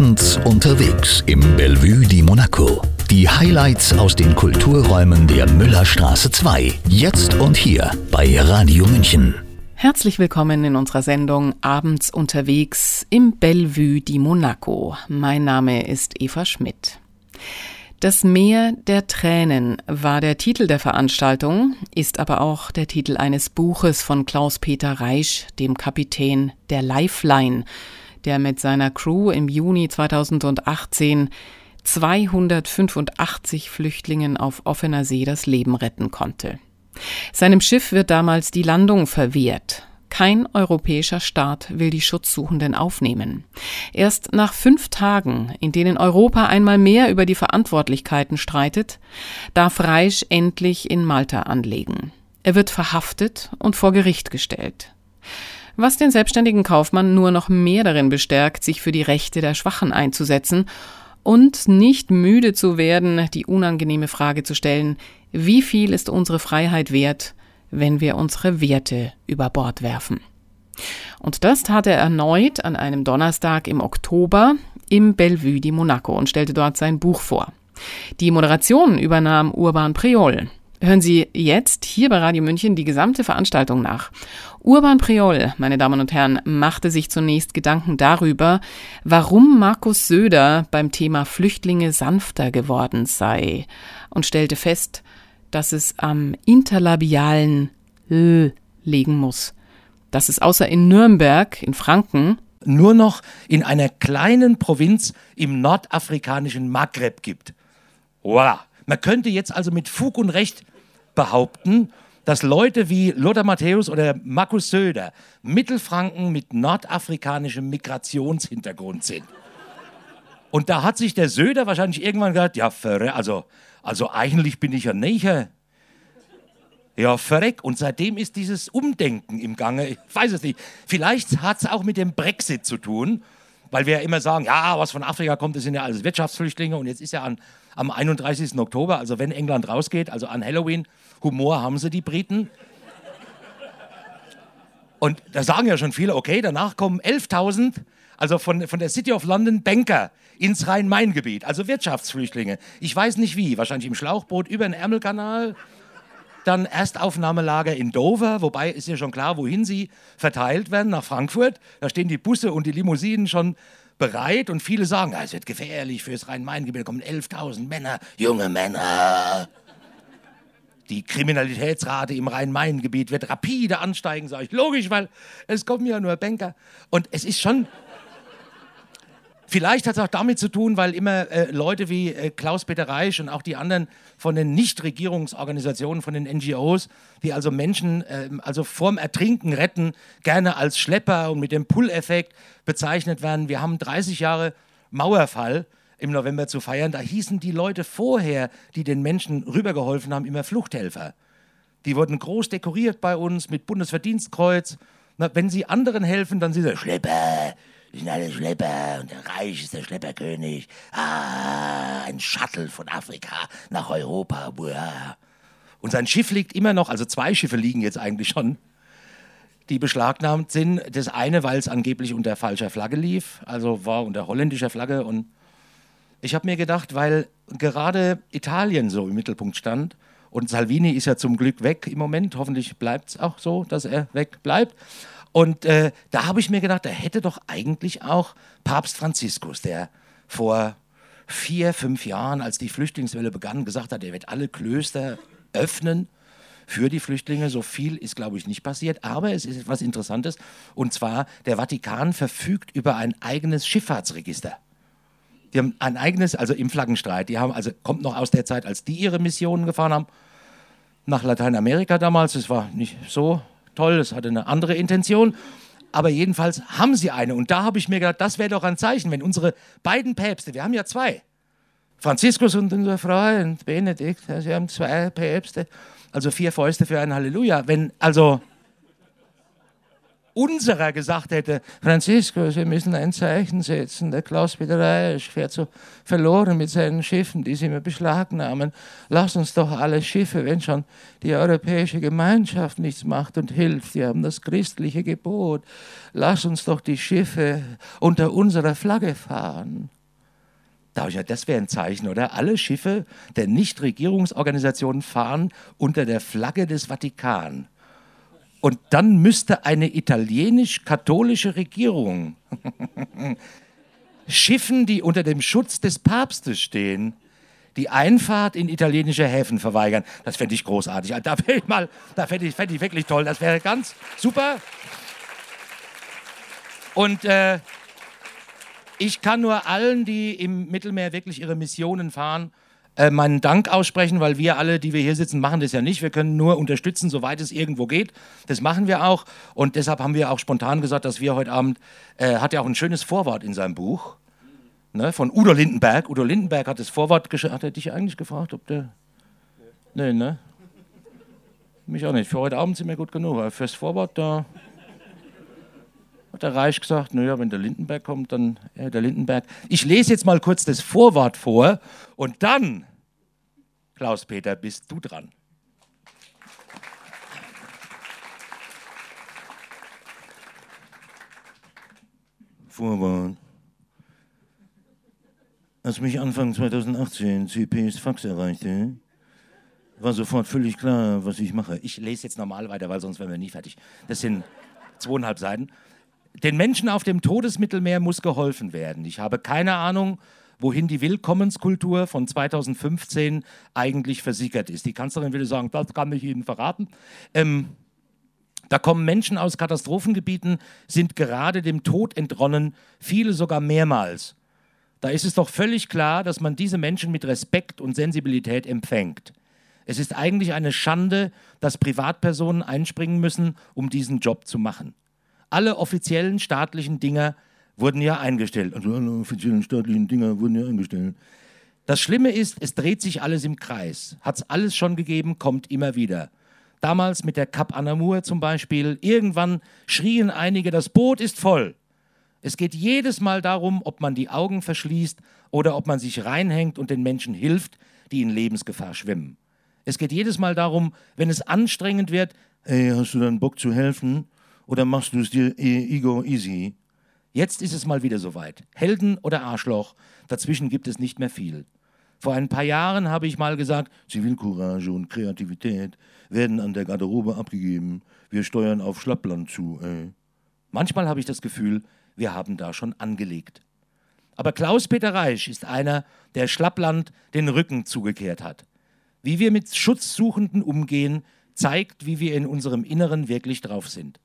Abends unterwegs im Bellevue di Monaco. Die Highlights aus den Kulturräumen der Müllerstraße 2. Jetzt und hier bei Radio München. Herzlich willkommen in unserer Sendung Abends unterwegs im Bellevue di Monaco. Mein Name ist Eva Schmidt. Das Meer der Tränen war der Titel der Veranstaltung, ist aber auch der Titel eines Buches von Klaus-Peter Reisch, dem Kapitän der Lifeline, der mit seiner Crew im Juni 2018 285 Flüchtlingen auf offener See das Leben retten konnte. Seinem Schiff wird damals die Landung verwehrt. Kein europäischer Staat will die Schutzsuchenden aufnehmen. Erst nach fünf Tagen, in denen Europa einmal mehr über die Verantwortlichkeiten streitet, darf Reisch endlich in Malta anlegen. Er wird verhaftet und vor Gericht gestellt. Was den selbstständigen Kaufmann nur noch mehr darin bestärkt, sich für die Rechte der Schwachen einzusetzen und nicht müde zu werden, die unangenehme Frage zu stellen, wie viel ist unsere Freiheit wert, wenn wir unsere Werte über Bord werfen. Und das tat er erneut an einem Donnerstag im Oktober im Bellevue di Monaco und stellte dort sein Buch vor. Die Moderation übernahm Urban Priol. Hören Sie jetzt hier bei Radio München die gesamte Veranstaltung nach. Urban Priol, meine Damen und Herren, machte sich zunächst Gedanken darüber, warum Markus Söder beim Thema Flüchtlinge sanfter geworden sei und stellte fest, dass es am interlabialen L legen muss. Dass es außer in Nürnberg, in Franken, nur noch in einer kleinen Provinz im nordafrikanischen Maghreb gibt. Voilà. Man könnte jetzt also mit Fug und Recht behaupten, dass Leute wie Lothar Matthäus oder Markus Söder Mittelfranken mit nordafrikanischem Migrationshintergrund sind. Und da hat sich der Söder wahrscheinlich irgendwann gesagt, ja, also also eigentlich bin ich ja näher. Ja, verreck. Und seitdem ist dieses Umdenken im Gange. Ich weiß es nicht. Vielleicht hat es auch mit dem Brexit zu tun, weil wir ja immer sagen, ja, was von Afrika kommt, das sind ja alles Wirtschaftsflüchtlinge. Und jetzt ist ja an, am 31. Oktober, also wenn England rausgeht, also an Halloween, Humor haben sie die Briten. Und da sagen ja schon viele, okay, danach kommen 11.000 also von, von der City of London Banker ins Rhein-Main-Gebiet, also Wirtschaftsflüchtlinge. Ich weiß nicht wie, wahrscheinlich im Schlauchboot über den Ärmelkanal. Dann Erstaufnahmelager in Dover, wobei ist ja schon klar, wohin sie verteilt werden, nach Frankfurt. Da stehen die Busse und die Limousinen schon bereit und viele sagen, ja, es wird gefährlich fürs Rhein-Main-Gebiet, da kommen 11.000 Männer, junge Männer. Die Kriminalitätsrate im Rhein-Main-Gebiet wird rapide ansteigen, sage ich. Logisch, weil es kommen ja nur Banker. Und es ist schon, Vielleicht hat es auch damit zu tun, weil immer äh, Leute wie äh, Klaus-Peter Reisch und auch die anderen von den Nichtregierungsorganisationen, von den NGOs, die also Menschen äh, also vorm Ertrinken retten, gerne als Schlepper und mit dem Pull-Effekt bezeichnet werden. Wir haben 30 Jahre Mauerfall im November zu feiern. Da hießen die Leute vorher, die den Menschen rübergeholfen haben, immer Fluchthelfer. Die wurden groß dekoriert bei uns mit Bundesverdienstkreuz. Na, wenn sie anderen helfen, dann sind sie Schlepper, die sind alle Schlepper und der Reich ist der Schlepperkönig. Ah, ein Shuttle von Afrika nach Europa. Buah. Und sein Schiff liegt immer noch, also zwei Schiffe liegen jetzt eigentlich schon, die beschlagnahmt sind. Das eine, weil es angeblich unter falscher Flagge lief, also war unter holländischer Flagge. Und ich habe mir gedacht, weil gerade Italien so im Mittelpunkt stand und Salvini ist ja zum Glück weg im Moment, hoffentlich bleibt es auch so, dass er weg bleibt. Und äh, da habe ich mir gedacht, da hätte doch eigentlich auch Papst Franziskus, der vor vier, fünf Jahren, als die Flüchtlingswelle begann, gesagt hat, er wird alle Klöster öffnen für die Flüchtlinge. So viel ist, glaube ich, nicht passiert. Aber es ist etwas Interessantes. Und zwar, der Vatikan verfügt über ein eigenes Schifffahrtsregister. Die haben ein eigenes, also im Flaggenstreit. Die haben, also kommt noch aus der Zeit, als die ihre Missionen gefahren haben. Nach Lateinamerika damals. Das war nicht so toll, das hatte eine andere Intention. Aber jedenfalls haben sie eine. Und da habe ich mir gedacht, das wäre doch ein Zeichen, wenn unsere beiden Päpste, wir haben ja zwei, Franziskus und unser Freund Benedikt, sie haben zwei Päpste, also vier Fäuste für ein Halleluja. Wenn, also, unserer gesagt hätte, Franziskus, wir müssen ein Zeichen setzen, der Klaus-Peter Reisch fährt so verloren mit seinen Schiffen, die sie mir beschlagnahmen. Lass uns doch alle Schiffe, wenn schon die europäische Gemeinschaft nichts macht und hilft, wir haben das christliche Gebot, lass uns doch die Schiffe unter unserer Flagge fahren. Das wäre ein Zeichen, oder? Alle Schiffe der Nichtregierungsorganisationen fahren unter der Flagge des Vatikan. Und dann müsste eine italienisch-katholische Regierung Schiffen, die unter dem Schutz des Papstes stehen, die Einfahrt in italienische Häfen verweigern. Das fände ich großartig. Da fände ich, fänd ich, fänd ich wirklich toll. Das wäre ganz super. Und äh, ich kann nur allen, die im Mittelmeer wirklich ihre Missionen fahren, äh, meinen Dank aussprechen, weil wir alle, die wir hier sitzen, machen das ja nicht. Wir können nur unterstützen, soweit es irgendwo geht. Das machen wir auch. Und deshalb haben wir auch spontan gesagt, dass wir heute Abend, äh, hat ja auch ein schönes Vorwort in seinem Buch, ne, von Udo Lindenberg. Udo Lindenberg hat das Vorwort geschrieben. Hat er dich eigentlich gefragt, ob der. Nee, ne? Mich auch nicht. Für heute Abend sind wir gut genug. Fürs Vorwort, da hat der Reich gesagt, naja, wenn der Lindenberg kommt, dann äh, der Lindenberg. Ich lese jetzt mal kurz das Vorwort vor und dann, Klaus-Peter, bist du dran. Vorwort. Als mich Anfang 2018 CPs Fax erreichte, war sofort völlig klar, was ich mache. Ich lese jetzt normal weiter, weil sonst wären wir nie fertig. Das sind zweieinhalb Seiten. Den Menschen auf dem Todesmittelmeer muss geholfen werden. Ich habe keine Ahnung, wohin die Willkommenskultur von 2015 eigentlich versickert ist. Die Kanzlerin würde sagen, das kann ich Ihnen verraten. Ähm, da kommen Menschen aus Katastrophengebieten, sind gerade dem Tod entronnen, viele sogar mehrmals. Da ist es doch völlig klar, dass man diese Menschen mit Respekt und Sensibilität empfängt. Es ist eigentlich eine Schande, dass Privatpersonen einspringen müssen, um diesen Job zu machen. Alle offiziellen staatlichen Dinger wurden ja eingestellt. Also alle offiziellen staatlichen Dinger wurden ja eingestellt. Das Schlimme ist, es dreht sich alles im Kreis. Hat es alles schon gegeben, kommt immer wieder. Damals mit der Cap Anamur zum Beispiel. Irgendwann schrien einige, das Boot ist voll. Es geht jedes Mal darum, ob man die Augen verschließt oder ob man sich reinhängt und den Menschen hilft, die in Lebensgefahr schwimmen. Es geht jedes Mal darum, wenn es anstrengend wird, ey, hast du dann Bock zu helfen? Oder machst du es dir ego easy? Jetzt ist es mal wieder soweit. Helden oder Arschloch, dazwischen gibt es nicht mehr viel. Vor ein paar Jahren habe ich mal gesagt, Zivilcourage und Kreativität werden an der Garderobe abgegeben. Wir steuern auf Schlappland zu. Ey. Manchmal habe ich das Gefühl, wir haben da schon angelegt. Aber Klaus-Peter Reisch ist einer, der Schlappland den Rücken zugekehrt hat. Wie wir mit Schutzsuchenden umgehen, zeigt, wie wir in unserem Inneren wirklich drauf sind.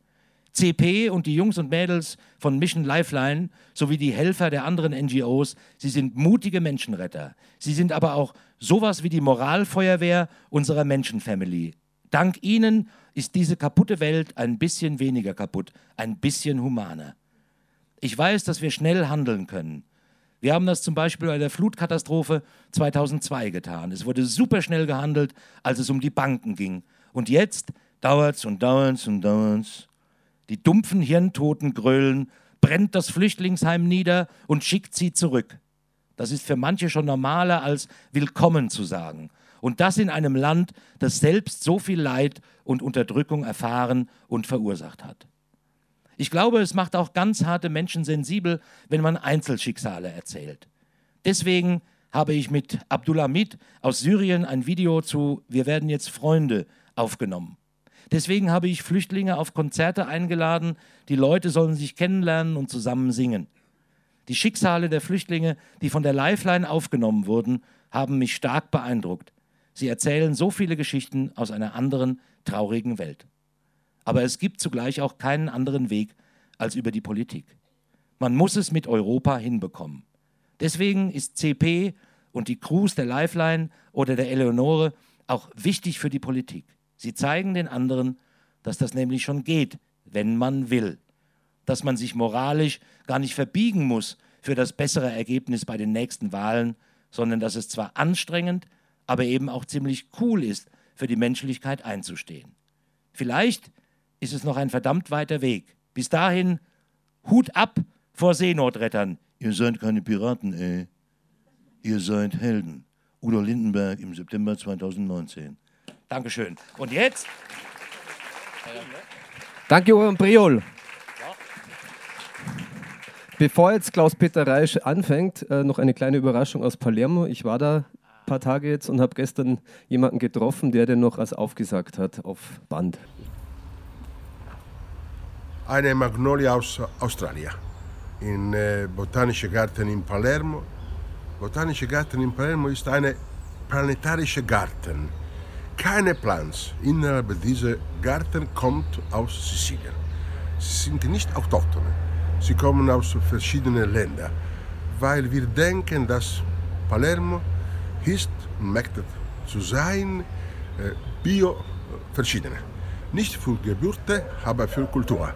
CP und die Jungs und Mädels von Mission Lifeline sowie die Helfer der anderen NGOs, sie sind mutige Menschenretter. Sie sind aber auch sowas wie die Moralfeuerwehr unserer Menschenfamily. Dank ihnen ist diese kaputte Welt ein bisschen weniger kaputt, ein bisschen humaner. Ich weiß, dass wir schnell handeln können. Wir haben das zum Beispiel bei der Flutkatastrophe 2002 getan. Es wurde super schnell gehandelt, als es um die Banken ging. Und jetzt dauert's und dauert's und dauert's. Die dumpfen Hirntoten grölen, brennt das Flüchtlingsheim nieder und schickt sie zurück. Das ist für manche schon normaler als willkommen zu sagen. Und das in einem Land, das selbst so viel Leid und Unterdrückung erfahren und verursacht hat. Ich glaube, es macht auch ganz harte Menschen sensibel, wenn man Einzelschicksale erzählt. Deswegen habe ich mit Abdulhamid aus Syrien ein Video zu Wir werden jetzt Freunde aufgenommen. Deswegen habe ich Flüchtlinge auf Konzerte eingeladen. Die Leute sollen sich kennenlernen und zusammen singen. Die Schicksale der Flüchtlinge, die von der Lifeline aufgenommen wurden, haben mich stark beeindruckt. Sie erzählen so viele Geschichten aus einer anderen, traurigen Welt. Aber es gibt zugleich auch keinen anderen Weg als über die Politik. Man muss es mit Europa hinbekommen. Deswegen ist CP und die Crews der Lifeline oder der Eleonore auch wichtig für die Politik. Sie zeigen den anderen, dass das nämlich schon geht, wenn man will. Dass man sich moralisch gar nicht verbiegen muss für das bessere Ergebnis bei den nächsten Wahlen, sondern dass es zwar anstrengend, aber eben auch ziemlich cool ist, für die Menschlichkeit einzustehen. Vielleicht ist es noch ein verdammt weiter Weg, Bis dahin, Hut ab vor Seenotrettern. Ihr seid keine Piraten, ey. Ihr seid Helden. Udo Lindenberg im September 2019. Dankeschön. Und jetzt? Danke, Johann Priol. Bevor jetzt Klaus-Peter Reisch anfängt, äh, noch eine kleine Überraschung aus Palermo. Ich war da ein paar Tage jetzt und habe gestern jemanden getroffen, der den noch als aufgesagt hat auf Band. Eine Magnolia aus Australien. Im äh, Botanischen Garten in Palermo. Botanische Garten in Palermo ist ein planetarischer Garten. Keine Pflanze innerhalb dieser Garten kommt aus Sizilien. Sie sind nicht Autochtone. Sie kommen aus verschiedenen Ländern, weil wir denken, dass Palermo ist und möchte zu sein äh, bio verschiedene. Nicht für Geburt, aber für Kultur.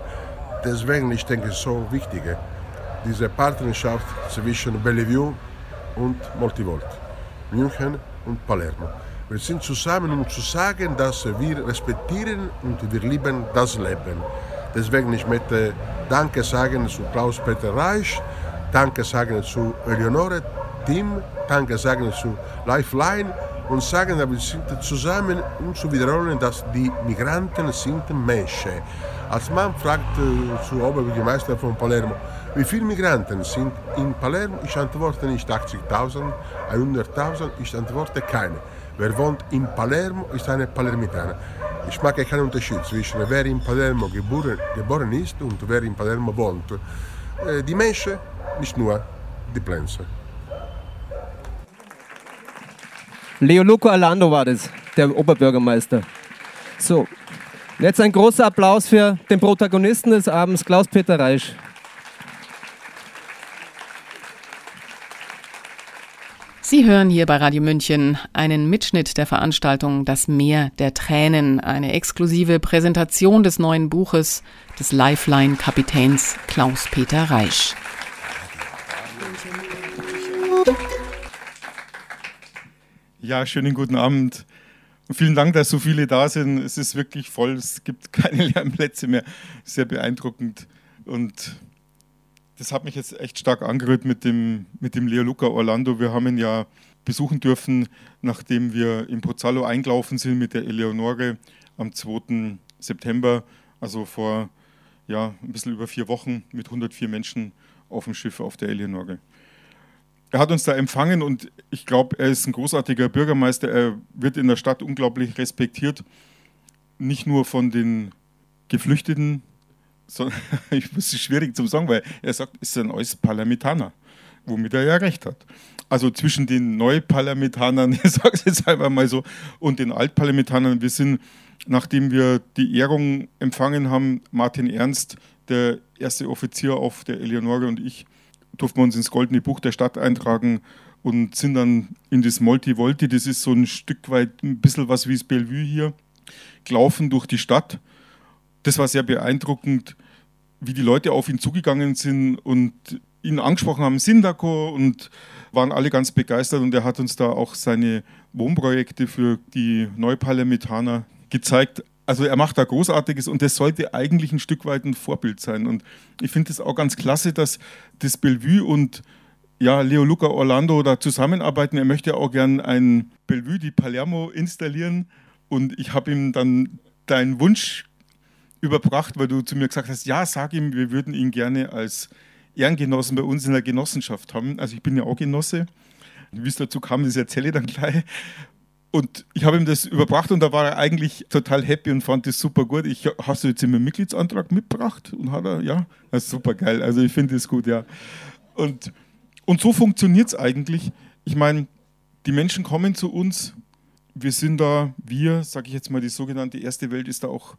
Deswegen ich denke so wichtig, diese Partnerschaft zwischen Bellevue und Multivolt, München und Palermo. Wir sind zusammen, um zu sagen, dass wir respektieren und wir lieben das Leben. Deswegen ich möchte Danke sagen zu Klaus-Peter Reich, Danke sagen zu Eleonore Tim, Danke sagen zu Lifeline und sagen, dass wir sind zusammen, um zu wiederholen, dass die Migranten sind Menschen. Als man fragt äh, zu Oberbürgermeister von Palermo, wie viele Migranten sind in Palermo? Ich antworte nicht 80.000, 100.000, ich antworte keine. Wer wohnt in Palermo, ist eine Palermitaner. Ich mache keinen Unterschied zwischen wer in Palermo geboren, geboren ist und wer in Palermo wohnt. Äh, die Menschen, nicht nur die Pflanzen. Leo Luca Alando war das, der Oberbürgermeister. So, jetzt ein großer Applaus für den Protagonisten des Abends, Klaus-Peter Reisch. Sie hören hier bei Radio München einen Mitschnitt der Veranstaltung Das Meer der Tränen, eine exklusive Präsentation des neuen Buches des Lifeline-Kapitäns Klaus-Peter Reisch. Ja, schönen guten Abend. vielen Dank, dass so viele da sind. Es ist wirklich voll, es gibt keine leeren Plätze mehr. Sehr beeindruckend. Und das hat mich jetzt echt stark angerührt mit dem, mit dem Leo Luca Orlando. Wir haben ihn ja besuchen dürfen, nachdem wir in Pozzallo eingelaufen sind mit der Eleonore am 2. September, also vor ja, ein bisschen über vier Wochen mit 104 Menschen auf dem Schiff auf der Eleonore. Er hat uns da empfangen und ich glaube, er ist ein großartiger Bürgermeister. Er wird in der Stadt unglaublich respektiert, nicht nur von den Geflüchteten, so, ich muss es schwierig zu sagen, weil er sagt, es ist ein neues Parlamentaner, womit er ja recht hat. Also zwischen den Neuparlamentanern, ich sage es jetzt einfach mal so, und den Altparlamentanern, wir sind, nachdem wir die Ehrung empfangen haben, Martin Ernst, der erste Offizier auf der Eleonore und ich, durften wir uns ins Goldene Buch der Stadt eintragen und sind dann in das Multi-Volti, das ist so ein Stück weit ein bisschen was wie das Bellevue hier, gelaufen durch die Stadt das war sehr beeindruckend, wie die Leute auf ihn zugegangen sind und ihn angesprochen haben, Sindako und waren alle ganz begeistert und er hat uns da auch seine Wohnprojekte für die Neuparlamentaner gezeigt. Also er macht da Großartiges und das sollte eigentlich ein Stück weit ein Vorbild sein. Und ich finde es auch ganz klasse, dass das Bellevue und ja, Leo Luca Orlando da zusammenarbeiten. Er möchte auch gern ein Bellevue di Palermo installieren und ich habe ihm dann deinen Wunsch überbracht, weil du zu mir gesagt hast, ja, sag ihm, wir würden ihn gerne als Ehrengenossen bei uns in der Genossenschaft haben. Also ich bin ja auch Genosse. Wie es dazu kam, das erzähle ich dann gleich. Und ich habe ihm das überbracht und da war er eigentlich total happy und fand das super gut. Ich, hast du jetzt immer Mitgliedsantrag mitgebracht? Und hat er, ja, das ist super geil. Also ich finde das gut, ja. Und, und so funktioniert es eigentlich. Ich meine, die Menschen kommen zu uns. Wir sind da, wir, sage ich jetzt mal, die sogenannte erste Welt ist da auch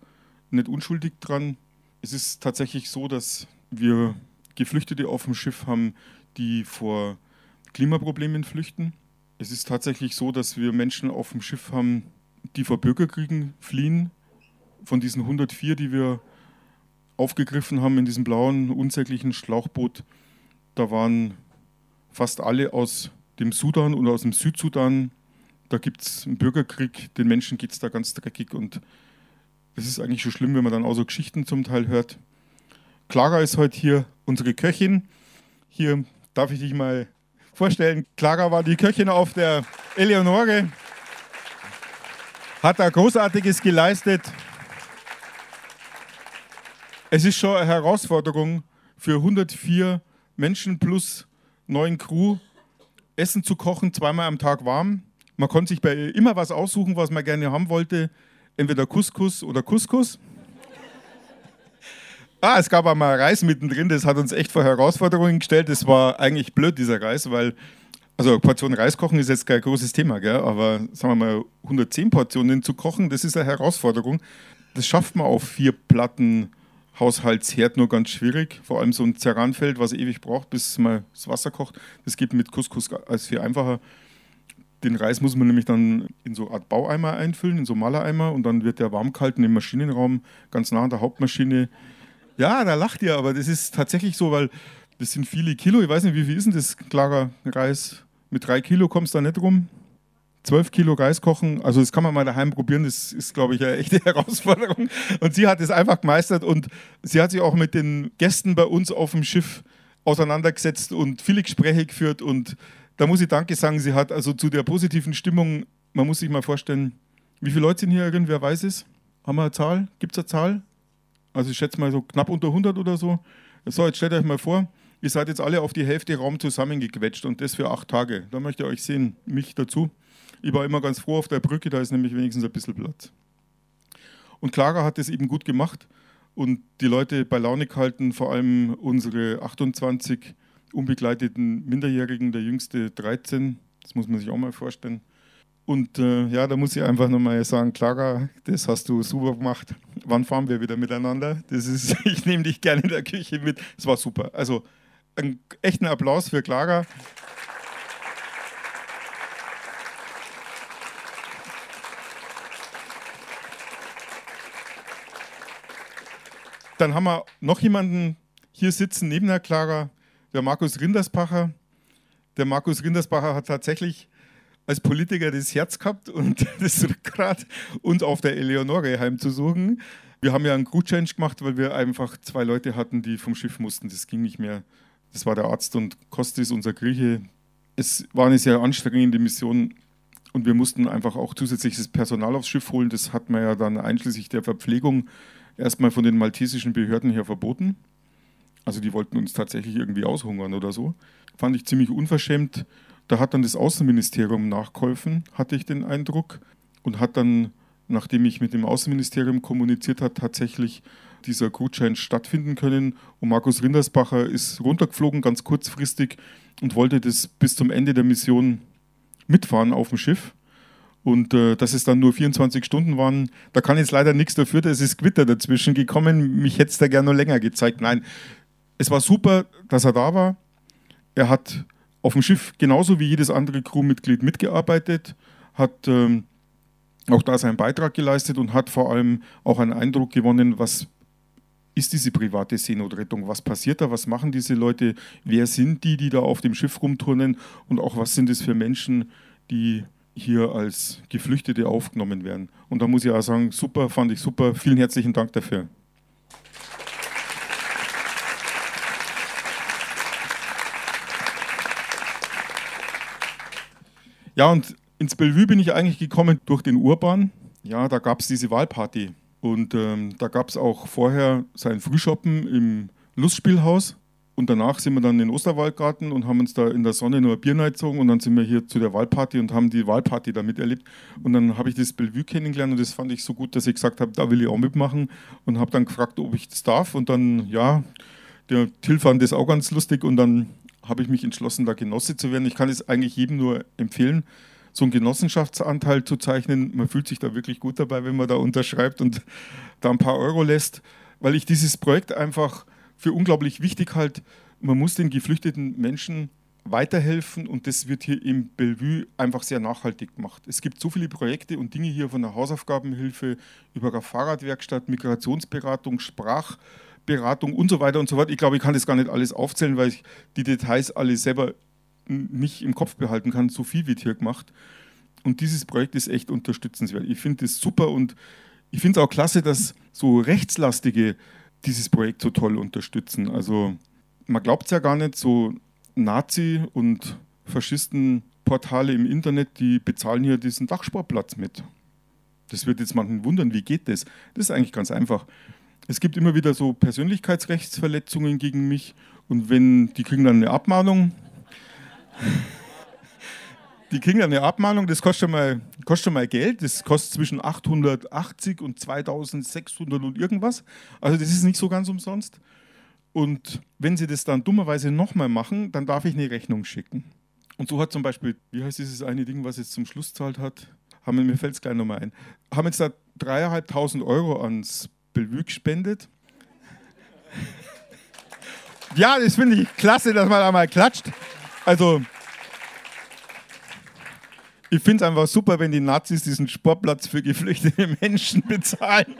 nicht unschuldig dran. Es ist tatsächlich so, dass wir Geflüchtete auf dem Schiff haben, die vor Klimaproblemen flüchten. Es ist tatsächlich so, dass wir Menschen auf dem Schiff haben, die vor Bürgerkriegen fliehen. Von diesen 104, die wir aufgegriffen haben in diesem blauen, unsäglichen Schlauchboot, da waren fast alle aus dem Sudan oder aus dem Südsudan. Da gibt es einen Bürgerkrieg, den Menschen geht es da ganz dreckig und es ist eigentlich schon schlimm, wenn man dann auch so Geschichten zum Teil hört. Clara ist heute hier unsere Köchin. Hier darf ich dich mal vorstellen. Clara war die Köchin auf der Eleonore, hat da Großartiges geleistet. Es ist schon eine Herausforderung für 104 Menschen plus neun Crew, Essen zu kochen, zweimal am Tag warm. Man konnte sich bei ihr immer was aussuchen, was man gerne haben wollte. Entweder Couscous oder Couscous. Ah, es gab einmal Reis mittendrin, das hat uns echt vor Herausforderungen gestellt. Das war eigentlich blöd, dieser Reis, weil, also Portion Reis kochen ist jetzt kein großes Thema, gell? aber sagen wir mal, 110 Portionen zu kochen, das ist eine Herausforderung. Das schafft man auf vier Platten Haushaltsherd nur ganz schwierig. Vor allem so ein Ceranfeld, was ewig braucht, bis mal das Wasser kocht. Das geht mit Couscous als viel einfacher. Den Reis muss man nämlich dann in so eine Art Baueimer einfüllen, in so Malereimer und dann wird der warm gehalten im Maschinenraum, ganz nah an der Hauptmaschine. Ja, da lacht ihr, aber das ist tatsächlich so, weil das sind viele Kilo. Ich weiß nicht, wie viel ist denn das klarer Reis? Mit drei Kilo kommst du da nicht rum. Zwölf Kilo Reis kochen, also das kann man mal daheim probieren, das ist, glaube ich, eine echte Herausforderung. Und sie hat es einfach gemeistert und sie hat sich auch mit den Gästen bei uns auf dem Schiff auseinandergesetzt und viele Gespräche geführt und da muss ich Danke sagen, sie hat also zu der positiven Stimmung, man muss sich mal vorstellen, wie viele Leute sind hier drin, wer weiß es? Haben wir eine Zahl? Gibt es eine Zahl? Also ich schätze mal so knapp unter 100 oder so. So, jetzt stellt euch mal vor, ihr seid jetzt alle auf die Hälfte Raum zusammengequetscht und das für acht Tage. Da möchte ich euch sehen, mich dazu. Ich war immer ganz froh auf der Brücke, da ist nämlich wenigstens ein bisschen Platz. Und Clara hat es eben gut gemacht und die Leute bei Laune gehalten, vor allem unsere 28 unbegleiteten Minderjährigen, der jüngste 13, das muss man sich auch mal vorstellen. Und äh, ja, da muss ich einfach nochmal sagen, Clara, das hast du super gemacht. Wann fahren wir wieder miteinander? Das ist, ich nehme dich gerne in der Küche mit. Es war super. Also einen echten Applaus für Clara. Dann haben wir noch jemanden hier sitzen neben der Clara, der Markus Rindersbacher. Der Markus Rindersbacher hat tatsächlich als Politiker das Herz gehabt und das Rückgrat, uns auf der Eleonore heimzusuchen. Wir haben ja einen Gutschein gemacht, weil wir einfach zwei Leute hatten, die vom Schiff mussten. Das ging nicht mehr. Das war der Arzt und Kostis, unser Grieche. Es war eine sehr anstrengende Mission und wir mussten einfach auch zusätzliches Personal aufs Schiff holen. Das hat man ja dann einschließlich der Verpflegung erstmal von den maltesischen Behörden her verboten. Also die wollten uns tatsächlich irgendwie aushungern oder so. Fand ich ziemlich unverschämt. Da hat dann das Außenministerium nachgeholfen, hatte ich den Eindruck, und hat dann, nachdem ich mit dem Außenministerium kommuniziert habe, tatsächlich dieser Gutschein stattfinden können. Und Markus Rindersbacher ist runtergeflogen, ganz kurzfristig, und wollte das bis zum Ende der Mission mitfahren auf dem Schiff. Und äh, dass es dann nur 24 Stunden waren, da kann jetzt leider nichts dafür, da ist Gewitter dazwischen gekommen. Mich hätte es da gerne noch länger gezeigt. Nein, es war super, dass er da war. Er hat auf dem Schiff genauso wie jedes andere Crewmitglied mitgearbeitet, hat ähm, auch da seinen Beitrag geleistet und hat vor allem auch einen Eindruck gewonnen, was ist diese private Seenotrettung, was passiert da, was machen diese Leute, wer sind die, die da auf dem Schiff rumturnen und auch was sind es für Menschen, die hier als Geflüchtete aufgenommen werden. Und da muss ich auch sagen, super, fand ich super, vielen herzlichen Dank dafür. Ja, und ins Bellevue bin ich eigentlich gekommen durch den Urban. Ja, da gab es diese Wahlparty. Und ähm, da gab es auch vorher sein Frühschoppen im Lustspielhaus. Und danach sind wir dann in den Osterwaldgarten und haben uns da in der Sonne nur ein Bier gezogen. Und dann sind wir hier zu der Wahlparty und haben die Wahlparty da miterlebt. Und dann habe ich das Bellevue kennengelernt und das fand ich so gut, dass ich gesagt habe, da will ich auch mitmachen. Und habe dann gefragt, ob ich das darf. Und dann, ja, der Till fand das auch ganz lustig. Und dann habe ich mich entschlossen, da Genosse zu werden. Ich kann es eigentlich jedem nur empfehlen, so einen Genossenschaftsanteil zu zeichnen. Man fühlt sich da wirklich gut dabei, wenn man da unterschreibt und da ein paar Euro lässt, weil ich dieses Projekt einfach für unglaublich wichtig halte. Man muss den geflüchteten Menschen weiterhelfen und das wird hier im Bellevue einfach sehr nachhaltig gemacht. Es gibt so viele Projekte und Dinge hier von der Hausaufgabenhilfe über eine Fahrradwerkstatt, Migrationsberatung, Sprach. Beratung und so weiter und so fort. Ich glaube, ich kann das gar nicht alles aufzählen, weil ich die Details alle selber nicht im Kopf behalten kann. So viel wird hier gemacht. Und dieses Projekt ist echt unterstützenswert. Ich finde es super und ich finde es auch klasse, dass so rechtslastige dieses Projekt so toll unterstützen. Also man glaubt es ja gar nicht, so Nazi- und Faschistenportale im Internet, die bezahlen hier diesen Dachsportplatz mit. Das wird jetzt manchen wundern, wie geht das? Das ist eigentlich ganz einfach. Es gibt immer wieder so Persönlichkeitsrechtsverletzungen gegen mich und wenn die kriegen dann eine Abmahnung, die kriegen dann eine Abmahnung, das kostet schon mal, kostet schon mal Geld, das kostet zwischen 880 und 2600 und irgendwas. Also das ist nicht so ganz umsonst. Und wenn sie das dann dummerweise nochmal machen, dann darf ich eine Rechnung schicken. Und so hat zum Beispiel, wie heißt dieses eine Ding, was jetzt zum Schluss zahlt hat? Haben mir fällt es gleich nochmal ein. Haben jetzt da dreieinhalbtausend Euro ans Bellevue gespendet. ja, das finde ich klasse, dass man da mal klatscht. Also, ich finde es einfach super, wenn die Nazis diesen Sportplatz für geflüchtete Menschen bezahlen.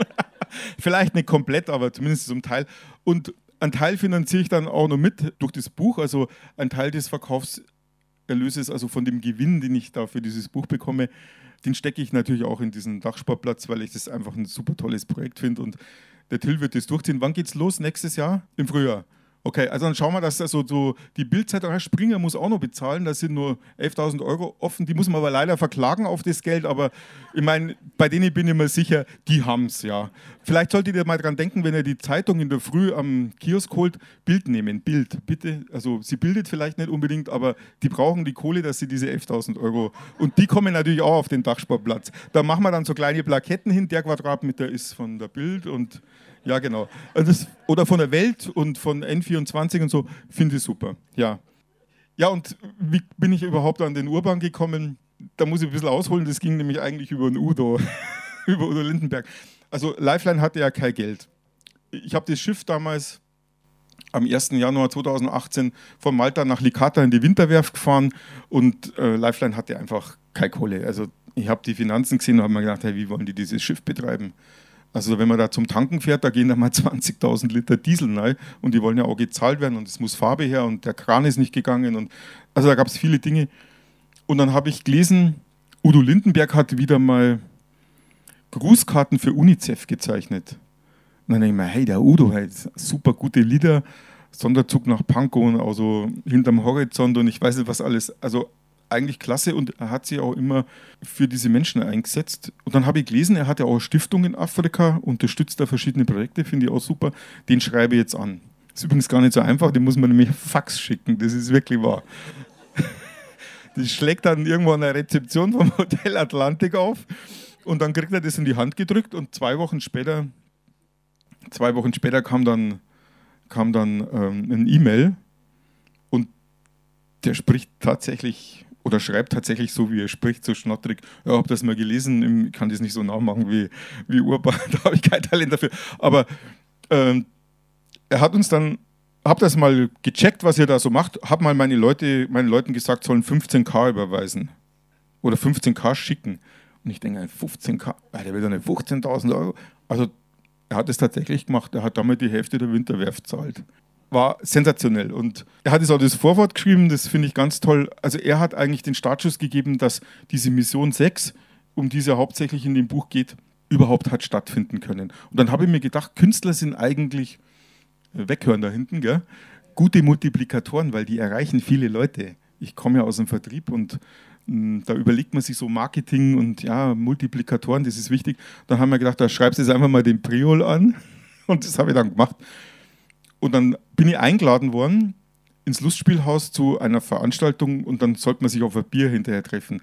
Vielleicht nicht komplett, aber zumindest zum Teil. Und ein Teil finanziere ich dann auch noch mit durch das Buch. Also ein Teil des Verkaufserlöses, also von dem Gewinn, den ich da für dieses Buch bekomme, den stecke ich natürlich auch in diesen Dachsportplatz, weil ich das einfach ein super tolles Projekt finde. Und der Till wird das durchziehen. Wann geht's los? Nächstes Jahr? Im Frühjahr. Okay, also dann schauen wir, dass also so die Bildzeitung Springer muss auch noch bezahlen. Da sind nur 11.000 Euro offen. Die muss man aber leider verklagen auf das Geld. Aber ich meine, bei denen bin ich mir sicher, die haben es ja. Vielleicht solltet ihr mal dran denken, wenn ihr die Zeitung in der Früh am Kiosk holt, Bild nehmen. Bild, bitte. Also sie bildet vielleicht nicht unbedingt, aber die brauchen die Kohle, dass sie diese 11.000 Euro. Und die kommen natürlich auch auf den Dachsportplatz. Da machen wir dann so kleine Plaketten hin. Der Quadratmeter ist von der Bild und ja, genau. Also das, oder von der Welt und von N24 und so, finde ich super. Ja. Ja, und wie bin ich überhaupt an den Urban gekommen? Da muss ich ein bisschen ausholen, das ging nämlich eigentlich über den Udo, über Udo Lindenberg. Also Lifeline hatte ja kein Geld. Ich habe das Schiff damals am 1. Januar 2018 von Malta nach Licata in die Winterwerft gefahren und äh, Lifeline hatte einfach keine Kohle. Also ich habe die Finanzen gesehen und habe mir gedacht, hey, wie wollen die dieses Schiff betreiben? Also wenn man da zum Tanken fährt, da gehen da mal 20.000 Liter Diesel rein und die wollen ja auch gezahlt werden und es muss Farbe her und der Kran ist nicht gegangen und also da gab es viele Dinge. Und dann habe ich gelesen, Udo Lindenberg hat wieder mal Grußkarten für UNICEF gezeichnet. Und dann denke ich mir, hey, der Udo, hey, super gute Lieder, Sonderzug nach Pankow, also hinterm Horizont und ich weiß nicht was alles. Also eigentlich klasse und er hat sich auch immer für diese Menschen eingesetzt. Und dann habe ich gelesen, er hat ja auch Stiftungen in Afrika, unterstützt da verschiedene Projekte, finde ich auch super. Den schreibe ich jetzt an. Ist übrigens gar nicht so einfach, den muss man nämlich Fax schicken, das ist wirklich wahr. Das schlägt dann irgendwo an der Rezeption vom Hotel Atlantik auf und dann kriegt er das in die Hand gedrückt und zwei Wochen später, zwei Wochen später kam dann, kam dann ähm, ein E-Mail und der spricht tatsächlich oder schreibt tatsächlich so, wie er spricht, so schnottrig. Ja, habe das mal gelesen, ich kann das nicht so nachmachen wie, wie Urban, da habe ich kein Talent dafür. Aber ähm, er hat uns dann, habe das mal gecheckt, was ihr da so macht, habe mal meine Leute, meinen Leuten gesagt, sollen 15k überweisen oder 15k schicken. Und ich denke, 15k, der will doch nicht 15.000 Euro. Also er hat es tatsächlich gemacht, er hat damit die Hälfte der Winterwerft zahlt war sensationell. Und er hat jetzt auch das Vorwort geschrieben, das finde ich ganz toll. Also er hat eigentlich den Startschuss gegeben, dass diese Mission 6, um die es ja hauptsächlich in dem Buch geht, überhaupt hat stattfinden können. Und dann habe ich mir gedacht, Künstler sind eigentlich, äh, weghören da hinten, gell? gute Multiplikatoren, weil die erreichen viele Leute. Ich komme ja aus dem Vertrieb und hm, da überlegt man sich so Marketing und ja, Multiplikatoren, das ist wichtig. Dann haben wir gedacht, da schreibst du jetzt einfach mal den Priol an. Und das habe ich dann gemacht. Und dann bin ich eingeladen worden ins Lustspielhaus zu einer Veranstaltung und dann sollte man sich auf ein Bier hinterher treffen.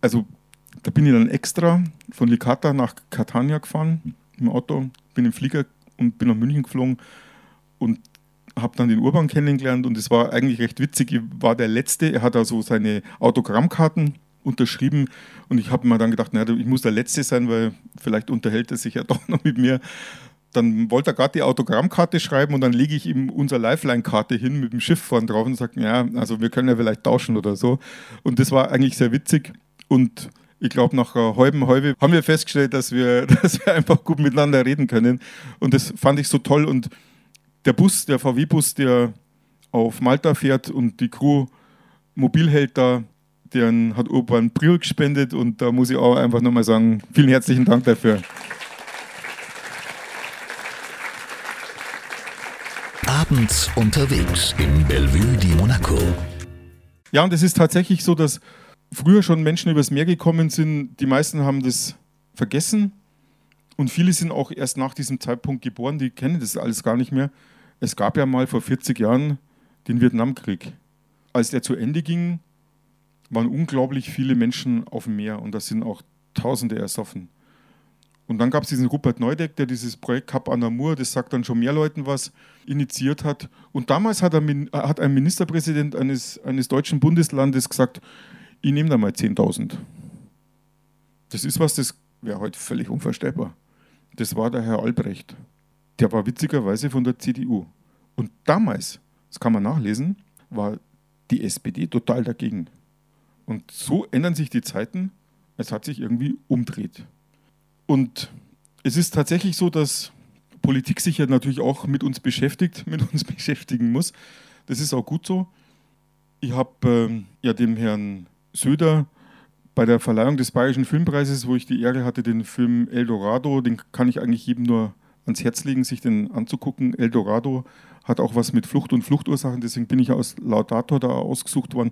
Also da bin ich dann extra von Licata nach Catania gefahren im Auto, bin im Flieger und bin nach München geflogen und habe dann den Urban kennengelernt und es war eigentlich recht witzig. Ich war der Letzte, er hat also seine Autogrammkarten unterschrieben und ich habe mir dann gedacht, naja, ich muss der Letzte sein, weil vielleicht unterhält er sich ja doch noch mit mir dann wollte er gerade die Autogrammkarte schreiben und dann lege ich ihm unsere Lifeline-Karte hin mit dem Schiff vorne drauf und sage, ja, also wir können ja vielleicht tauschen oder so. Und das war eigentlich sehr witzig und ich glaube, nach einer halben Halbe haben wir festgestellt, dass wir, dass wir einfach gut miteinander reden können. Und das fand ich so toll. Und der Bus, der VW-Bus, der auf Malta fährt und die Crew mobil hält da, den hat Urban Priol gespendet und da muss ich auch einfach nochmal sagen, vielen herzlichen Dank dafür. Bestens unterwegs im Bellevue di Monaco. Ja, und es ist tatsächlich so, dass früher schon Menschen übers Meer gekommen sind. Die meisten haben das vergessen und viele sind auch erst nach diesem Zeitpunkt geboren, die kennen das alles gar nicht mehr. Es gab ja mal vor 40 Jahren den Vietnamkrieg. Als der zu Ende ging, waren unglaublich viele Menschen auf dem Meer und da sind auch Tausende ersoffen. Und dann gab es diesen Rupert Neudeck, der dieses Projekt Cap an Amour, das sagt dann schon mehr Leuten was, initiiert hat. Und damals hat, ein, hat ein Ministerpräsident eines, eines deutschen Bundeslandes gesagt, ich nehme da mal 10.000. Das ist was, das wäre heute völlig unvorstellbar. Das war der Herr Albrecht. Der war witzigerweise von der CDU. Und damals, das kann man nachlesen, war die SPD total dagegen. Und so ändern sich die Zeiten. Es hat sich irgendwie umdreht. Und es ist tatsächlich so, dass Politik sich ja natürlich auch mit uns beschäftigt, mit uns beschäftigen muss. Das ist auch gut so. Ich habe ähm, ja dem Herrn Söder bei der Verleihung des Bayerischen Filmpreises, wo ich die Ehre hatte, den Film Eldorado, den kann ich eigentlich jedem nur ans Herz legen, sich den anzugucken. Eldorado hat auch was mit Flucht und Fluchtursachen, deswegen bin ich aus Laudator da ausgesucht worden,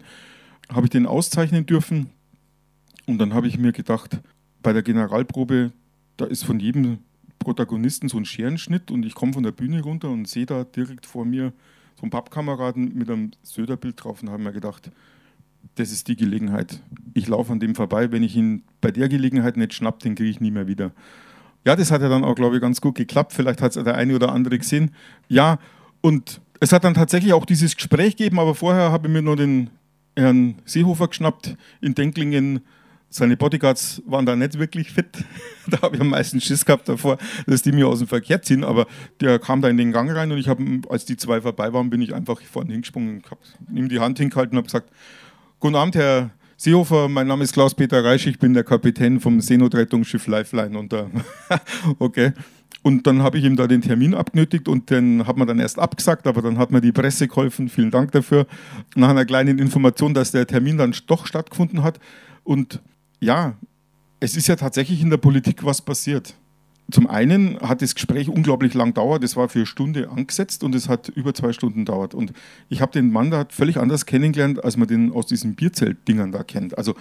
habe ich den auszeichnen dürfen. Und dann habe ich mir gedacht, bei der Generalprobe, da ist von jedem Protagonisten so ein Scherenschnitt und ich komme von der Bühne runter und sehe da direkt vor mir so einen Pappkameraden mit einem Söderbild drauf und habe mir gedacht, das ist die Gelegenheit. Ich laufe an dem vorbei. Wenn ich ihn bei der Gelegenheit nicht schnapp, den kriege ich nie mehr wieder. Ja, das hat ja dann auch, glaube ich, ganz gut geklappt. Vielleicht hat es der eine oder andere gesehen. Ja, und es hat dann tatsächlich auch dieses Gespräch gegeben, aber vorher habe ich mir nur den Herrn Seehofer geschnappt in Denklingen. Seine Bodyguards waren da nicht wirklich fit. da habe ich am meisten Schiss gehabt davor, dass die mir aus dem Verkehr ziehen. Aber der kam da in den Gang rein und ich habe, als die zwei vorbei waren, bin ich einfach vorne hingesprungen und habe ihm die Hand hingehalten und habe gesagt, Guten Abend, Herr Seehofer. Mein Name ist Klaus-Peter Reisch. Ich bin der Kapitän vom Seenotrettungsschiff Lifeline. Und, äh, okay. Und dann habe ich ihm da den Termin abgenötigt und den hat man dann erst abgesagt, aber dann hat mir die Presse geholfen. Vielen Dank dafür. Nach einer kleinen Information, dass der Termin dann doch stattgefunden hat. Und ja, es ist ja tatsächlich in der Politik was passiert. Zum einen hat das Gespräch unglaublich lang dauert. Es war für eine Stunde angesetzt und es hat über zwei Stunden dauert. Und ich habe den Mann da völlig anders kennengelernt, als man den aus diesen Bierzelt-Dingern da kennt. Also,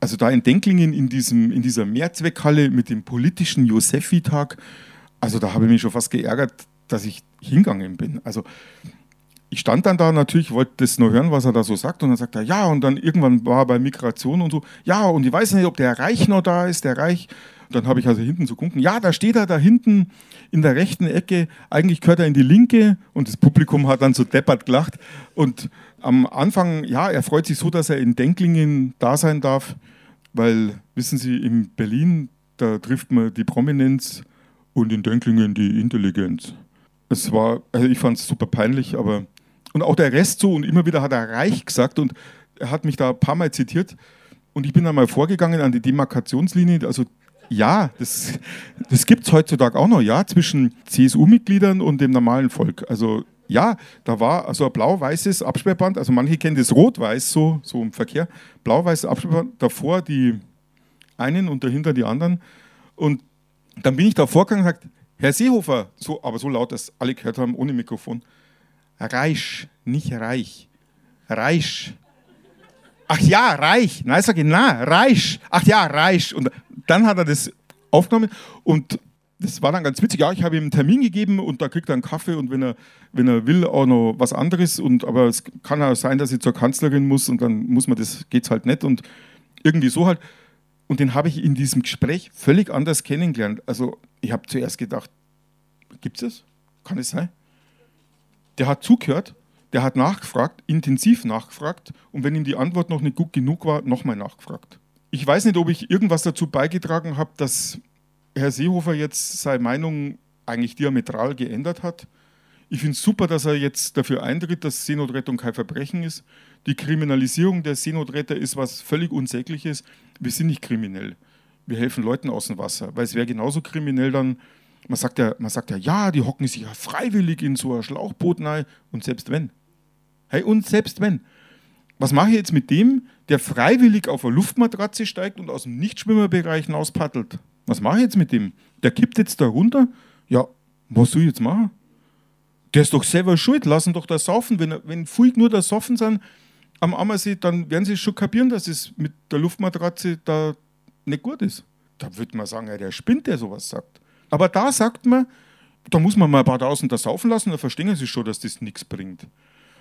also da in Denklingen in, diesem, in dieser Mehrzweckhalle mit dem politischen Josefi-Tag, also da habe ich mich schon fast geärgert, dass ich hingegangen bin. Also ich stand dann da natürlich, wollte das nur hören, was er da so sagt. Und dann sagt er, ja, und dann irgendwann war er bei Migration und so, ja, und ich weiß nicht, ob der Reich noch da ist, der Reich. Dann habe ich also hinten so gucken, ja, da steht er da hinten in der rechten Ecke, eigentlich gehört er in die linke und das Publikum hat dann so deppert gelacht. Und am Anfang, ja, er freut sich so, dass er in Denklingen da sein darf, weil, wissen Sie, in Berlin, da trifft man die Prominenz und in Denklingen die Intelligenz. Es war, also ich fand es super peinlich, aber und auch der Rest so. Und immer wieder hat er reich gesagt und er hat mich da ein paar Mal zitiert. Und ich bin dann mal vorgegangen an die Demarkationslinie, also ja, das, das gibt es heutzutage auch noch, ja, zwischen CSU-Mitgliedern und dem normalen Volk. Also ja, da war also ein blau-weißes Absperrband, also manche kennen das rot-weiß so, so im Verkehr, blau-weißes Absperrband, davor die einen und dahinter die anderen. Und dann bin ich da vorgegangen und gesagt, Herr Seehofer, so, aber so laut, dass alle gehört haben, ohne Mikrofon, Reich, nicht reich, reich. Ach ja, reich. Nein, sag ich, na, reich. Ach ja, reich. Und dann hat er das aufgenommen und das war dann ganz witzig. Ja, ich habe ihm einen Termin gegeben und da kriegt er einen Kaffee und wenn er, wenn er will, auch noch was anderes. Und, aber es kann auch sein, dass ich zur Kanzlerin muss und dann muss man das, geht's halt nicht. Und irgendwie so halt. Und den habe ich in diesem Gespräch völlig anders kennengelernt. Also ich habe zuerst gedacht, gibt es das? Kann es sein? Der hat zugehört, der hat nachgefragt, intensiv nachgefragt und wenn ihm die Antwort noch nicht gut genug war, nochmal nachgefragt. Ich weiß nicht, ob ich irgendwas dazu beigetragen habe, dass Herr Seehofer jetzt seine Meinung eigentlich diametral geändert hat. Ich finde es super, dass er jetzt dafür eintritt, dass Seenotrettung kein Verbrechen ist. Die Kriminalisierung der Seenotretter ist was völlig Unsägliches. Wir sind nicht kriminell. Wir helfen Leuten aus dem Wasser. Weil es wäre genauso kriminell dann, man sagt, ja, man sagt ja, ja, die hocken sich ja freiwillig in so ein Schlauchboot rein. Und selbst wenn. Hey, und selbst wenn. Was mache ich jetzt mit dem, der freiwillig auf eine Luftmatratze steigt und aus dem Nichtschwimmerbereich hinauspaddelt? Was mache ich jetzt mit dem? Der kippt jetzt da runter? Ja, was soll ich jetzt machen? der ist doch selber schuld, lassen doch das saufen. Wenn, wenn Fulg nur das Saufen sind am Ammersee, dann werden sie schon kapieren, dass es mit der Luftmatratze da nicht gut ist. Da würde man sagen, ja, der spinnt, der sowas sagt. Aber da sagt man, da muss man mal ein paar tausend da saufen lassen, da verstehen sie schon, dass das nichts bringt.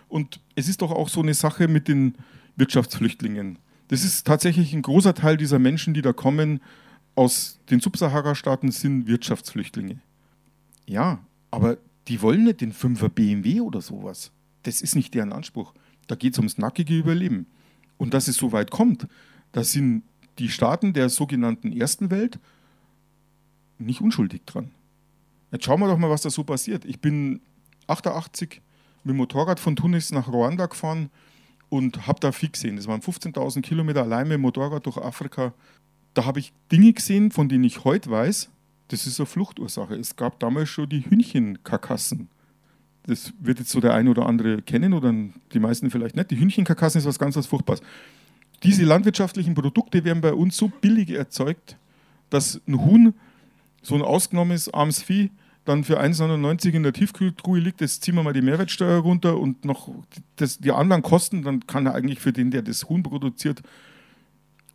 Und es ist doch auch so eine Sache mit den Wirtschaftsflüchtlingen. Das ist tatsächlich ein großer Teil dieser Menschen, die da kommen aus den Subsahara-Staaten, sind Wirtschaftsflüchtlinge. Ja, aber die wollen nicht den 5er BMW oder sowas. Das ist nicht deren Anspruch. Da geht es ums nackige Überleben. Und dass es so weit kommt, da sind die Staaten der sogenannten Ersten Welt nicht unschuldig dran. Jetzt schauen wir doch mal, was da so passiert. Ich bin 88 mit dem Motorrad von Tunis nach Ruanda gefahren und habe da viel gesehen. Das waren 15.000 Kilometer allein mit dem Motorrad durch Afrika. Da habe ich Dinge gesehen, von denen ich heute weiß, das ist eine Fluchtursache. Es gab damals schon die Hühnchenkarkassen. Das wird jetzt so der eine oder andere kennen oder die meisten vielleicht nicht. Die Hühnchenkarkassen ist was ganz was Furchtbares. Diese landwirtschaftlichen Produkte werden bei uns so billig erzeugt, dass ein Huhn, so ein ausgenommenes armes Vieh, dann für 1,99 in der Tiefkühltruhe liegt, jetzt ziehen wir mal die Mehrwertsteuer runter und noch das, die anderen Kosten, dann kann er eigentlich für den, der das Huhn produziert,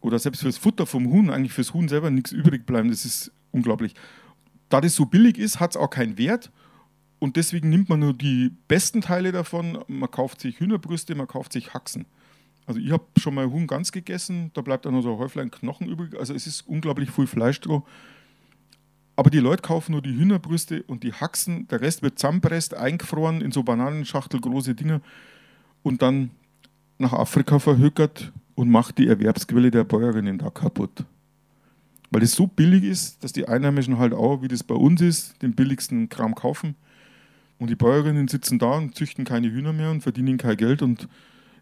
oder selbst fürs Futter vom Huhn, eigentlich fürs Huhn selber nichts übrig bleiben. Das ist unglaublich. Da das so billig ist, hat es auch keinen Wert und deswegen nimmt man nur die besten Teile davon. Man kauft sich Hühnerbrüste, man kauft sich Haxen. Also ich habe schon mal Huhn ganz gegessen, da bleibt dann nur so ein Häuflein Knochen übrig. Also es ist unglaublich viel Fleisch drauf. Aber die Leute kaufen nur die Hühnerbrüste und die Haxen. Der Rest wird zusammenpresst, eingefroren in so Bananenschachtel, große Dinge und dann nach Afrika verhökert und macht die Erwerbsquelle der Bäuerinnen da kaputt. Weil es so billig ist, dass die Einheimischen halt auch, wie das bei uns ist, den billigsten Kram kaufen. Und die Bäuerinnen sitzen da und züchten keine Hühner mehr und verdienen kein Geld. Und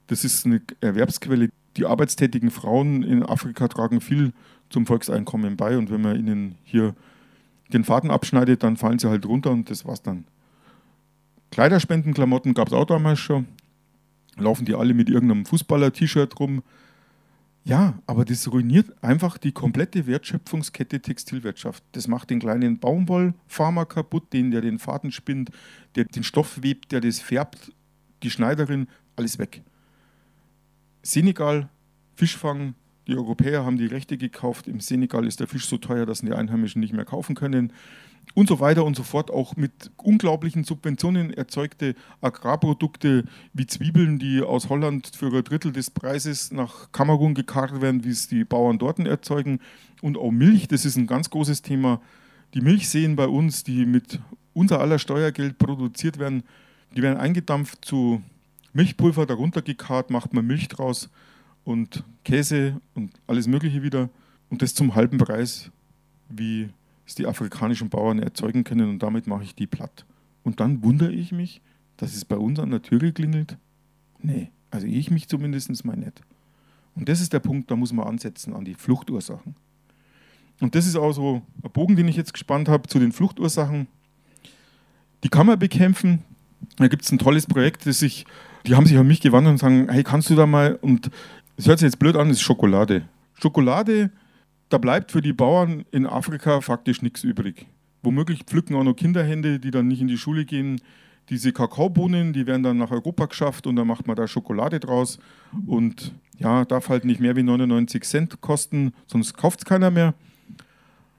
das ist eine Erwerbsquelle. Die arbeitstätigen Frauen in Afrika tragen viel zum Volkseinkommen bei. Und wenn man ihnen hier den Faden abschneidet, dann fallen sie halt runter und das war's dann. Kleiderspendenklamotten gab es auch damals schon. Laufen die alle mit irgendeinem Fußballer-T-Shirt rum. Ja, aber das ruiniert einfach die komplette Wertschöpfungskette Textilwirtschaft. Das macht den kleinen Baumwollfarmer kaputt, den, der den Faden spinnt, der den Stoff webt, der das färbt, die Schneiderin, alles weg. Senegal, Fischfang, die Europäer haben die Rechte gekauft. Im Senegal ist der Fisch so teuer, dass die Einheimischen nicht mehr kaufen können. Und so weiter und so fort. Auch mit unglaublichen Subventionen erzeugte Agrarprodukte wie Zwiebeln, die aus Holland für ein Drittel des Preises nach Kamerun gekarrt werden, wie es die Bauern dort erzeugen. Und auch Milch, das ist ein ganz großes Thema. Die Milchseen bei uns, die mit unser aller Steuergeld produziert werden, die werden eingedampft zu Milchpulver, darunter gekarrt, macht man Milch draus und Käse und alles Mögliche wieder. Und das zum halben Preis, wie es die afrikanischen Bauern erzeugen können. Und damit mache ich die platt. Und dann wundere ich mich, dass es bei uns an der Tür geklingelt. Nee, also ich mich zumindest mal nicht. Und das ist der Punkt, da muss man ansetzen an die Fluchtursachen. Und das ist auch so ein Bogen, den ich jetzt gespannt habe zu den Fluchtursachen. Die kann man bekämpfen. Da gibt es ein tolles Projekt, das sich, die haben sich an mich gewandt und sagen, hey, kannst du da mal, und es hört sich jetzt blöd an, ist Schokolade. Schokolade, da bleibt für die Bauern in Afrika faktisch nichts übrig. Womöglich pflücken auch noch Kinderhände, die dann nicht in die Schule gehen. Diese Kakaobohnen, die werden dann nach Europa geschafft und dann macht man da Schokolade draus. Und ja, darf halt nicht mehr wie 99 Cent kosten, sonst kauft es keiner mehr.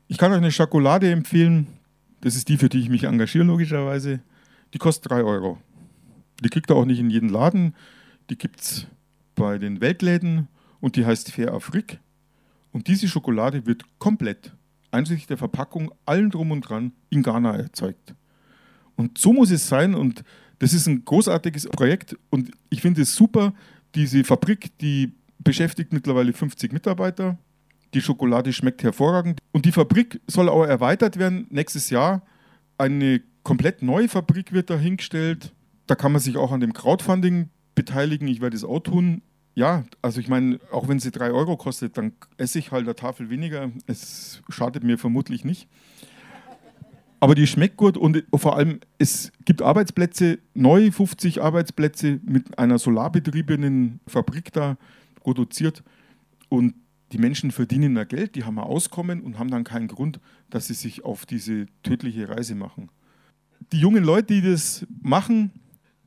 Ich kann euch eine Schokolade empfehlen. Das ist die, für die ich mich engagiere, logischerweise. Die kostet 3 Euro. Die kriegt ihr auch nicht in jedem Laden. Die gibt es bei den Weltläden und die heißt Fair Afrik. Und diese Schokolade wird komplett, einschließlich der Verpackung, allen drum und dran, in Ghana erzeugt. Und so muss es sein und das ist ein großartiges Projekt und ich finde es super. Diese Fabrik, die beschäftigt mittlerweile 50 Mitarbeiter. Die Schokolade schmeckt hervorragend und die Fabrik soll auch erweitert werden. Nächstes Jahr eine komplett neue Fabrik wird dahingestellt. Da kann man sich auch an dem Crowdfunding beteiligen. Ich werde es auch tun. Ja, also ich meine, auch wenn sie drei Euro kostet, dann esse ich halt eine Tafel weniger. Es schadet mir vermutlich nicht. Aber die schmeckt gut und vor allem, es gibt Arbeitsplätze, neu 50 Arbeitsplätze mit einer solarbetriebenen Fabrik da produziert. Und die Menschen verdienen mehr Geld, die haben ein Auskommen und haben dann keinen Grund, dass sie sich auf diese tödliche Reise machen. die jungen Leute, die das machen,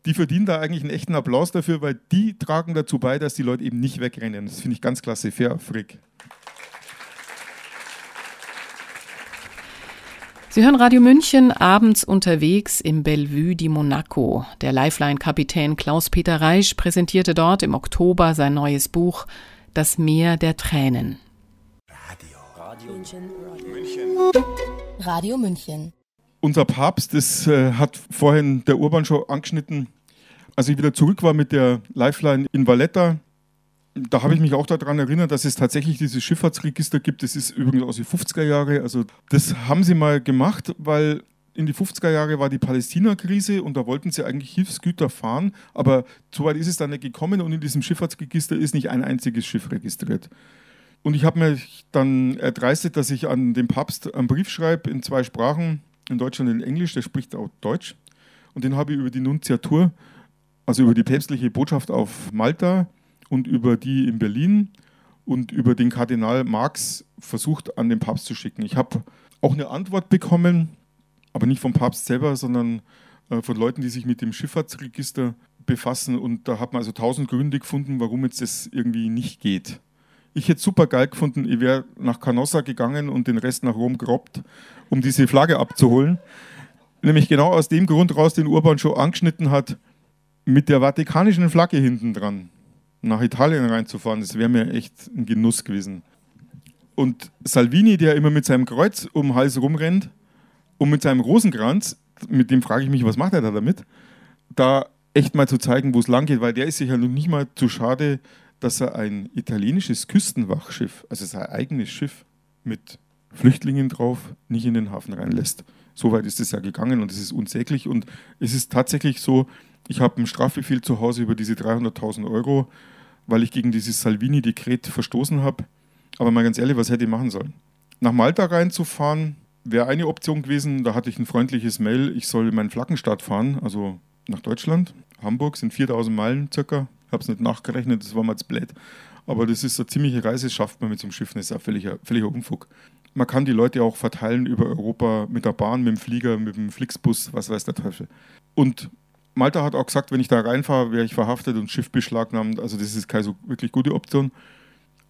die verdienen da eigentlich einen echten Applaus dafür, weil die tragen dazu bei, dass die Leute eben nicht wegrennen. Das finde ich ganz klasse. Fair, Frick. Sie hören Radio München abends unterwegs im Bellevue di Monaco. Der Lifeline-Kapitän Klaus-Peter Reisch präsentierte dort im Oktober sein neues Buch Das Meer der Tränen. Radio. Radio München. Radio München. Unser Papst, das äh, hat vorhin der Urban schon angeschnitten. Als ich wieder zurück war mit der Lifeline in Valletta, da habe ich mich auch daran erinnert, dass es tatsächlich dieses Schifffahrtsregister gibt. Das ist übrigens aus den 50er Jahren. Also das haben sie mal gemacht, weil in die 50er Jahre war die Palästina-Krise und da wollten sie eigentlich Hilfsgüter fahren, aber so weit ist es dann nicht gekommen und in diesem Schifffahrtsregister ist nicht ein einziges Schiff registriert. Und ich habe mir dann erdreistet, dass ich an den Papst einen Brief schreibe in zwei Sprachen, in Deutsch und in Englisch, der spricht auch Deutsch. Und den habe ich über die Nunziatur, also über die päpstliche Botschaft auf Malta, und über die in Berlin und über den Kardinal Marx versucht an den Papst zu schicken. Ich habe auch eine Antwort bekommen, aber nicht vom Papst selber, sondern äh, von Leuten, die sich mit dem Schifffahrtsregister befassen. Und da hat man also tausend Gründe gefunden, warum jetzt das irgendwie nicht geht. Ich hätte super geil gefunden, ich wäre nach Canossa gegangen und den Rest nach Rom gerobbt, um diese Flagge abzuholen. Nämlich genau aus dem Grund raus, den Urban schon angeschnitten hat, mit der vatikanischen Flagge hinten dran nach Italien reinzufahren, das wäre mir echt ein Genuss gewesen. Und Salvini, der immer mit seinem Kreuz um den Hals rumrennt und mit seinem Rosenkranz, mit dem frage ich mich, was macht er da damit, da echt mal zu zeigen, wo es lang geht, weil der ist sich ja noch nicht mal zu schade, dass er ein italienisches Küstenwachschiff, also sein eigenes Schiff mit Flüchtlingen drauf, nicht in den Hafen reinlässt. So weit ist es ja gegangen und es ist unsäglich und es ist tatsächlich so, ich habe einen Strafbefehl zu Hause über diese 300.000 Euro, weil ich gegen dieses Salvini-Dekret verstoßen habe. Aber mal ganz ehrlich, was hätte ich machen sollen? Nach Malta reinzufahren wäre eine Option gewesen. Da hatte ich ein freundliches Mail, ich soll meinen Flaggenstart fahren, also nach Deutschland. Hamburg sind 4000 Meilen circa. Ich habe es nicht nachgerechnet, das war mal zu blöd. Aber das ist eine ziemliche Reise, das schafft man mit so einem Schiff, das ist ein völliger, völliger Unfug. Man kann die Leute auch verteilen über Europa mit der Bahn, mit dem Flieger, mit dem Flixbus, was weiß der Teufel. Und Malta hat auch gesagt, wenn ich da reinfahre, wäre ich verhaftet und Schiff beschlagnahmt. Also das ist keine so wirklich gute Option.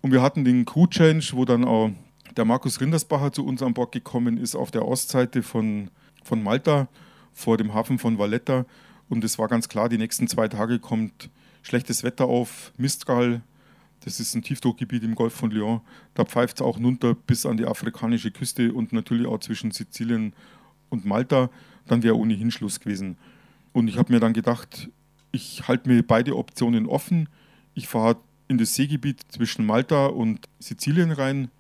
Und wir hatten den Crew Change, wo dann auch der Markus Rindersbacher zu uns an Bord gekommen ist, auf der Ostseite von, von Malta, vor dem Hafen von Valletta. Und es war ganz klar, die nächsten zwei Tage kommt schlechtes Wetter auf, Mistral, das ist ein Tiefdruckgebiet im Golf von Lyon. Da pfeift es auch runter bis an die afrikanische Küste und natürlich auch zwischen Sizilien und Malta. Dann wäre ohnehin Schluss gewesen. Und ich habe mir dann gedacht, ich halte mir beide Optionen offen. Ich fahre in das Seegebiet zwischen Malta und Sizilien rein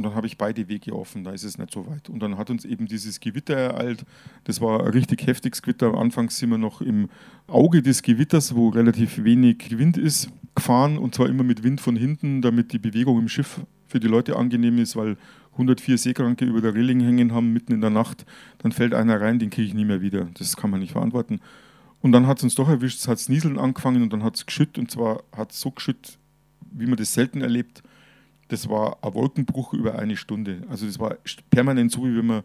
und dann habe ich beide Wege offen, da ist es nicht so weit. Und dann hat uns eben dieses Gewitter ereilt. Das war ein richtig heftiges Gewitter. Anfangs sind wir noch im Auge des Gewitters, wo relativ wenig Wind ist, gefahren und zwar immer mit Wind von hinten, damit die Bewegung im Schiff für die Leute angenehm ist, weil 104 Seekranke über der Reling hängen haben mitten in der Nacht, dann fällt einer rein, den kriege ich nie mehr wieder. Das kann man nicht verantworten. Und dann hat es uns doch erwischt, es hat Nieseln angefangen und dann hat es geschüttet und zwar hat es so geschüttet, wie man das selten erlebt. Das war ein Wolkenbruch über eine Stunde. Also das war permanent so, wie wenn man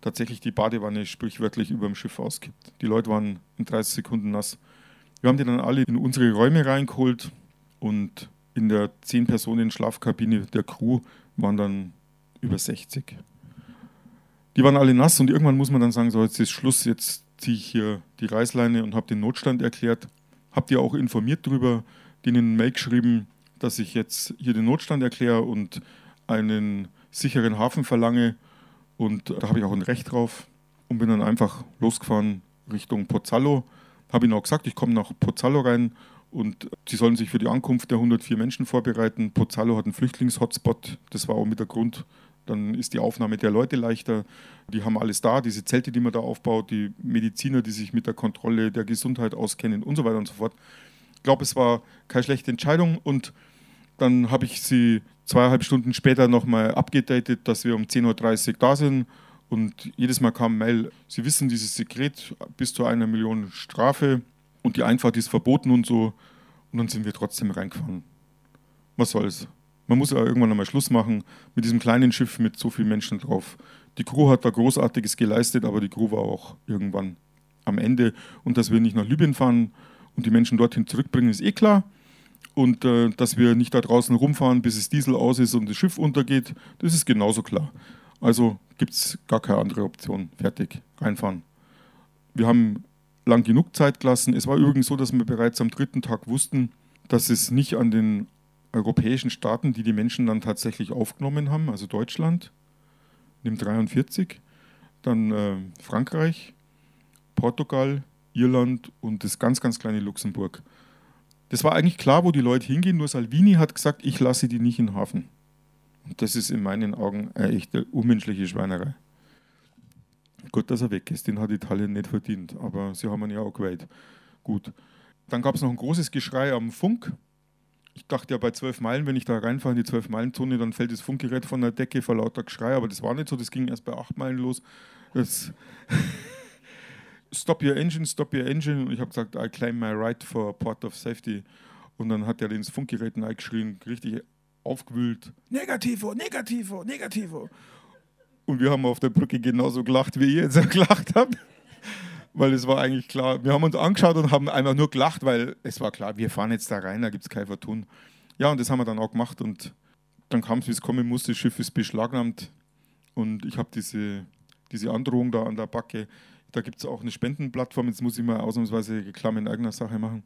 tatsächlich die Badewanne sprichwörtlich über dem Schiff auskippt. Die Leute waren in 30 Sekunden nass. Wir haben die dann alle in unsere Räume reingeholt und in der 10-Personen-Schlafkabine der Crew waren dann über 60. Die waren alle nass und irgendwann muss man dann sagen, so jetzt ist Schluss, jetzt ziehe ich hier die Reißleine und habe den Notstand erklärt. Habt ihr auch informiert darüber, denen eine Mail geschrieben, dass ich jetzt hier den Notstand erkläre und einen sicheren Hafen verlange. Und da habe ich auch ein Recht drauf und bin dann einfach losgefahren Richtung Pozzallo. Habe ihnen auch gesagt, ich komme nach Pozzallo rein und sie sollen sich für die Ankunft der 104 Menschen vorbereiten. Pozzallo hat einen Flüchtlingshotspot. Das war auch mit der Grund, dann ist die Aufnahme der Leute leichter. Die haben alles da, diese Zelte, die man da aufbaut, die Mediziner, die sich mit der Kontrolle der Gesundheit auskennen und so weiter und so fort. Ich glaube, es war keine schlechte Entscheidung und dann habe ich sie zweieinhalb Stunden später nochmal abgedatet, dass wir um 10.30 Uhr da sind. Und jedes Mal kam Mail, Sie wissen dieses Sekret bis zu einer Million Strafe und die Einfahrt ist verboten und so. Und dann sind wir trotzdem reingefahren. Was soll's? Man muss ja irgendwann einmal Schluss machen mit diesem kleinen Schiff mit so vielen Menschen drauf. Die Crew hat da Großartiges geleistet, aber die Crew war auch irgendwann am Ende. Und dass wir nicht nach Libyen fahren und die Menschen dorthin zurückbringen, ist eh klar. Und äh, dass wir nicht da draußen rumfahren, bis es Diesel aus ist und das Schiff untergeht, das ist genauso klar. Also gibt es gar keine andere Option. Fertig, reinfahren. Wir haben lang genug Zeit gelassen. Es war übrigens so, dass wir bereits am dritten Tag wussten, dass es nicht an den europäischen Staaten, die die Menschen dann tatsächlich aufgenommen haben, also Deutschland, im 43, dann äh, Frankreich, Portugal, Irland und das ganz, ganz kleine Luxemburg. Das war eigentlich klar, wo die Leute hingehen, nur Salvini hat gesagt, ich lasse die nicht in den Hafen. Und das ist in meinen Augen eine echte unmenschliche Schweinerei. Gut, dass er weg ist, den hat Italien nicht verdient, aber sie haben ihn ja auch gewählt. Gut. Dann gab es noch ein großes Geschrei am Funk. Ich dachte ja bei 12 Meilen, wenn ich da reinfahre in die 12-Meilen-Zone, dann fällt das Funkgerät von der Decke vor lauter Geschrei, aber das war nicht so, das ging erst bei 8 Meilen los. Das stop your engine, stop your engine. Und ich habe gesagt, I claim my right for port of safety. Und dann hat er ins Funkgerät eingeschrien, richtig aufgewühlt. Negativo, negativo, negativo. Und wir haben auf der Brücke genauso gelacht, wie ihr jetzt gelacht habt. Weil es war eigentlich klar, wir haben uns angeschaut und haben einfach nur gelacht, weil es war klar, wir fahren jetzt da rein, da gibt es kein Vertun. Ja, und das haben wir dann auch gemacht und dann kam es, wie es kommen musste, das Schiff ist beschlagnahmt und ich habe diese, diese Androhung da an der Backe. Da gibt es auch eine Spendenplattform, jetzt muss ich mal ausnahmsweise Reklam in eigener Sache machen.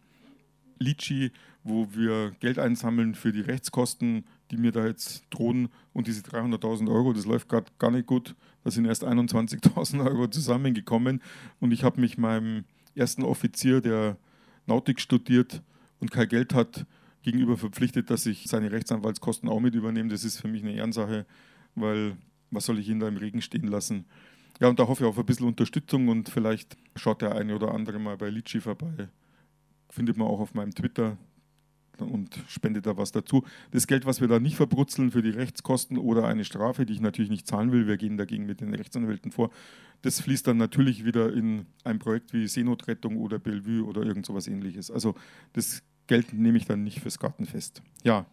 Litchi, wo wir Geld einsammeln für die Rechtskosten, die mir da jetzt drohen. Und diese 300.000 Euro, das läuft gerade gar nicht gut. Da sind erst 21.000 Euro zusammengekommen. Und ich habe mich meinem ersten Offizier, der Nautik studiert und kein Geld hat, gegenüber verpflichtet, dass ich seine Rechtsanwaltskosten auch mit übernehme. Das ist für mich eine Ehrensache, weil was soll ich ihn da im Regen stehen lassen? Ja, und da hoffe ich auf ein bisschen Unterstützung und vielleicht schaut der eine oder andere mal bei Litchi vorbei findet man auch auf meinem Twitter und spendet da was dazu. Das Geld, was wir da nicht verbrutzeln für die Rechtskosten oder eine Strafe, die ich natürlich nicht zahlen will, wir gehen dagegen mit den Rechtsanwälten vor, das fließt dann natürlich wieder in ein Projekt wie Seenotrettung oder Bellevue oder irgend sowas ähnliches. Also das Geld nehme ich dann nicht fürs Gartenfest. Ja.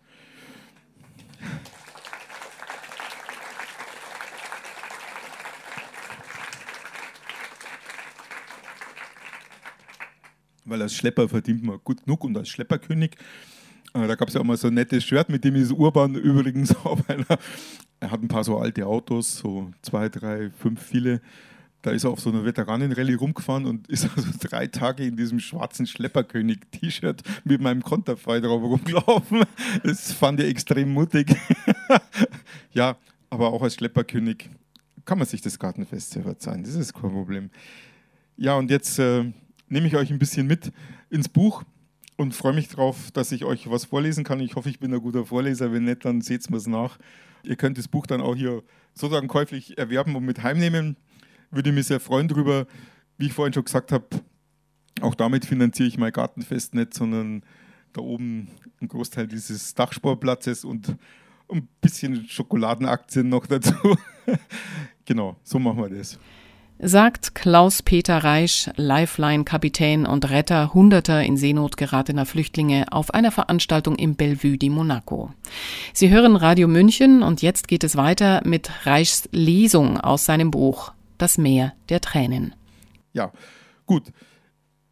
Weil als Schlepper verdient man gut genug und als Schlepperkönig. Äh, da gab es ja auch mal so ein nettes Shirt, mit dem ist Urban übrigens auf einer. Er hat ein paar so alte Autos, so zwei, drei, fünf, viele. Da ist er auf so einer Veteranenrallye rumgefahren und ist also drei Tage in diesem schwarzen Schlepperkönig-T-Shirt mit meinem Konterfei drauf rumgelaufen. Das fand ich extrem mutig. ja, aber auch als Schlepperkönig kann man sich das Gartenfest sehr verzeihen. Das ist kein Problem. Ja, und jetzt äh, nehme ich euch ein bisschen mit ins Buch und freue mich darauf, dass ich euch was vorlesen kann. Ich hoffe, ich bin ein guter Vorleser. Wenn nicht, dann seht mir es nach. Ihr könnt das Buch dann auch hier sozusagen käuflich erwerben und mit heimnehmen. Würde mich sehr freuen darüber. Wie ich vorhin schon gesagt habe, auch damit finanziere ich mein Gartenfest nicht, sondern da oben ein Großteil dieses Dachsportplatzes und ein bisschen Schokoladenaktien noch dazu. genau, so machen wir das sagt Klaus-Peter Reisch, Lifeline-Kapitän und Retter hunderter in Seenot geratener Flüchtlinge auf einer Veranstaltung im Bellevue di Monaco. Sie hören Radio München und jetzt geht es weiter mit Reichs Lesung aus seinem Buch Das Meer der Tränen. Ja, gut.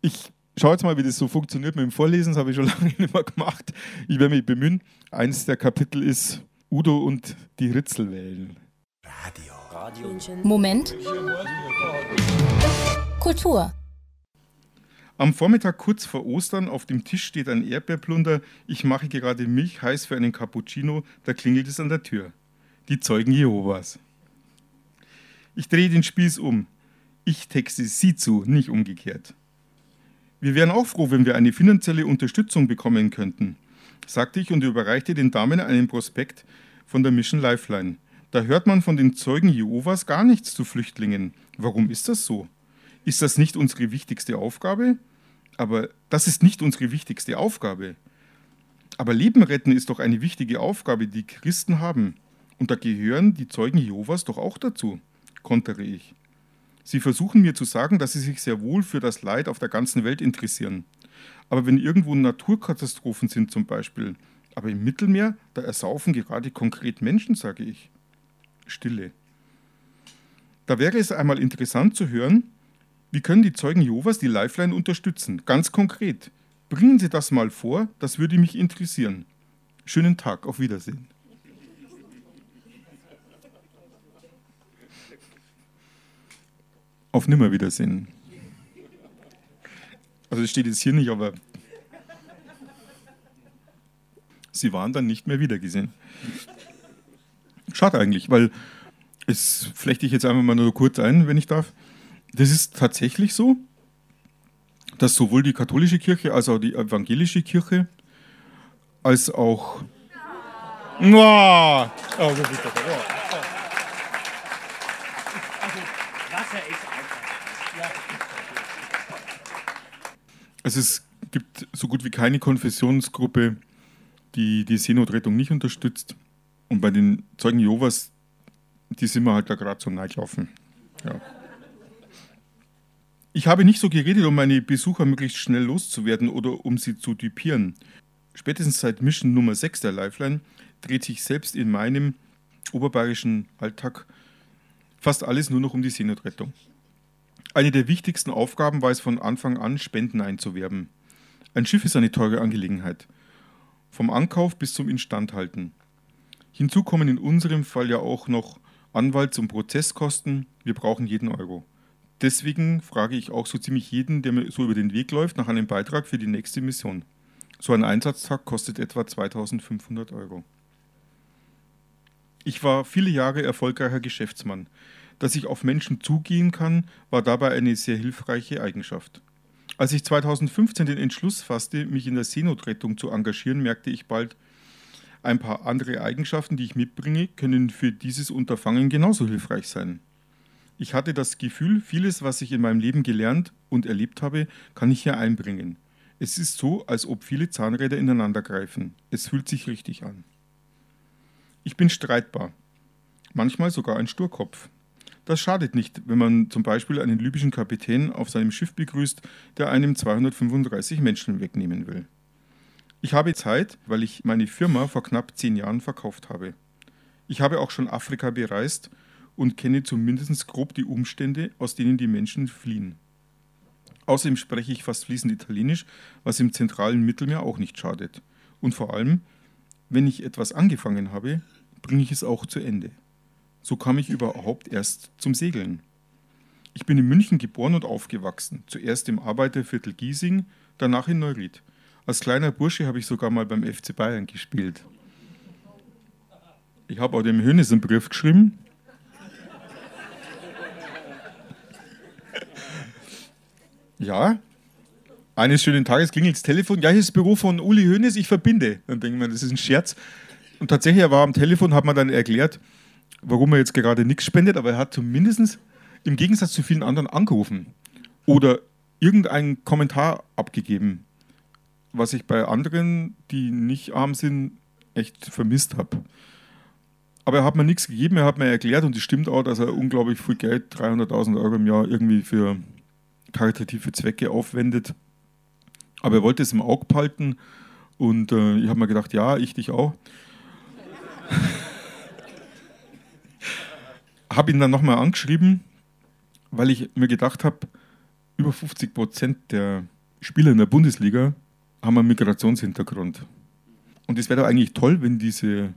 Ich schaue jetzt mal, wie das so funktioniert mit dem Vorlesen. Das habe ich schon lange nicht mehr gemacht. Ich werde mich bemühen. Eins der Kapitel ist Udo und die Ritzelwellen. Radio. Radio. Moment. Kultur. Am Vormittag kurz vor Ostern auf dem Tisch steht ein Erdbeerplunder. Ich mache gerade Milch heiß für einen Cappuccino. Da klingelt es an der Tür. Die Zeugen Jehovas. Ich drehe den Spieß um. Ich texte sie zu, nicht umgekehrt. Wir wären auch froh, wenn wir eine finanzielle Unterstützung bekommen könnten, sagte ich und überreichte den Damen einen Prospekt von der Mission Lifeline. Da hört man von den Zeugen Jehovas gar nichts zu Flüchtlingen. Warum ist das so? Ist das nicht unsere wichtigste Aufgabe? Aber das ist nicht unsere wichtigste Aufgabe. Aber Leben retten ist doch eine wichtige Aufgabe, die Christen haben. Und da gehören die Zeugen Jehovas doch auch dazu, kontere ich. Sie versuchen mir zu sagen, dass sie sich sehr wohl für das Leid auf der ganzen Welt interessieren. Aber wenn irgendwo Naturkatastrophen sind zum Beispiel, aber im Mittelmeer, da ersaufen gerade konkret Menschen, sage ich. Stille. Da wäre es einmal interessant zu hören, Wie können die Zeugen Jehovas die Lifeline unterstützen? Ganz konkret. Bringen Sie das mal vor, das würde mich interessieren. Schönen Tag, auf Wiedersehen. Auf Nimmerwiedersehen. Also das steht jetzt hier nicht, aber sie waren dann nicht mehr wiedergesehen. Schade eigentlich, weil es flechte ich jetzt einfach mal nur kurz ein, wenn ich darf. Das ist tatsächlich so, dass sowohl die katholische Kirche als auch die evangelische Kirche als auch. Oh, oh, Also es gibt so gut wie keine Konfessionsgruppe, die die Seenotrettung nicht unterstützt. Und bei den Zeugen Jehovas, die sind wir halt da gerade so nachgelaufen. Ja. Ich habe nicht so geredet, um meine Besucher möglichst schnell loszuwerden oder um sie zu typieren. Spätestens seit Mission Nummer 6 der Lifeline dreht sich selbst in meinem oberbayerischen Alltag fast alles nur noch um die Seenotrettung. Eine der wichtigsten Aufgaben war es von Anfang an, Spenden einzuwerben. Ein Schiff ist eine teure Angelegenheit. Vom Ankauf bis zum Instandhalten. Hinzu kommen in unserem Fall ja auch noch Anwalts- und Prozesskosten. Wir brauchen jeden Euro. Deswegen frage ich auch so ziemlich jeden, der mir so über den Weg läuft, nach einem Beitrag für die nächste Mission. So ein Einsatztag kostet etwa 2500 Euro. Ich war viele Jahre erfolgreicher Geschäftsmann. Dass ich auf Menschen zugehen kann, war dabei eine sehr hilfreiche Eigenschaft. Als ich 2015 den Entschluss fasste, mich in der Seenotrettung zu engagieren, merkte ich bald, ein paar andere Eigenschaften, die ich mitbringe, können für dieses Unterfangen genauso hilfreich sein. Ich hatte das Gefühl, vieles, was ich in meinem Leben gelernt und erlebt habe, kann ich hier einbringen. Es ist so, als ob viele Zahnräder ineinander greifen. Es fühlt sich richtig an. Ich bin streitbar, manchmal sogar ein Sturkopf. Das schadet nicht, wenn man zum Beispiel einen libyschen Kapitän auf seinem Schiff begrüßt, der einem 235 Menschen wegnehmen will. Ich habe Zeit, weil ich meine Firma vor knapp zehn Jahren verkauft habe. Ich habe auch schon Afrika bereist und kenne zumindest grob die Umstände, aus denen die Menschen fliehen. Außerdem spreche ich fast fließend Italienisch, was im zentralen Mittelmeer auch nicht schadet. Und vor allem, wenn ich etwas angefangen habe, bringe ich es auch zu Ende. So kam ich überhaupt erst zum Segeln. Ich bin in München geboren und aufgewachsen, zuerst im Arbeiterviertel Giesing, danach in Neuried. Als kleiner Bursche habe ich sogar mal beim FC Bayern gespielt. Ich habe auch dem Hönes einen Brief geschrieben. Ja, eines schönen Tages klingelt das Telefon. Ja, hier ist das Büro von Uli Hoeneß, ich verbinde. Dann denkt man, das ist ein Scherz. Und tatsächlich, er war am Telefon, hat man dann erklärt, warum er jetzt gerade nichts spendet, aber er hat zumindest im Gegensatz zu vielen anderen angerufen oder irgendeinen Kommentar abgegeben, was ich bei anderen, die nicht arm sind, echt vermisst habe. Aber er hat mir nichts gegeben, er hat mir erklärt und es stimmt auch, dass er unglaublich viel Geld, 300.000 Euro im Jahr, irgendwie für karitative Zwecke aufwendet. Aber er wollte es im Auge behalten und äh, ich habe mir gedacht, ja, ich dich auch. habe ihn dann nochmal angeschrieben, weil ich mir gedacht habe, über 50 Prozent der Spieler in der Bundesliga haben einen Migrationshintergrund. Und es wäre doch eigentlich toll, wenn diese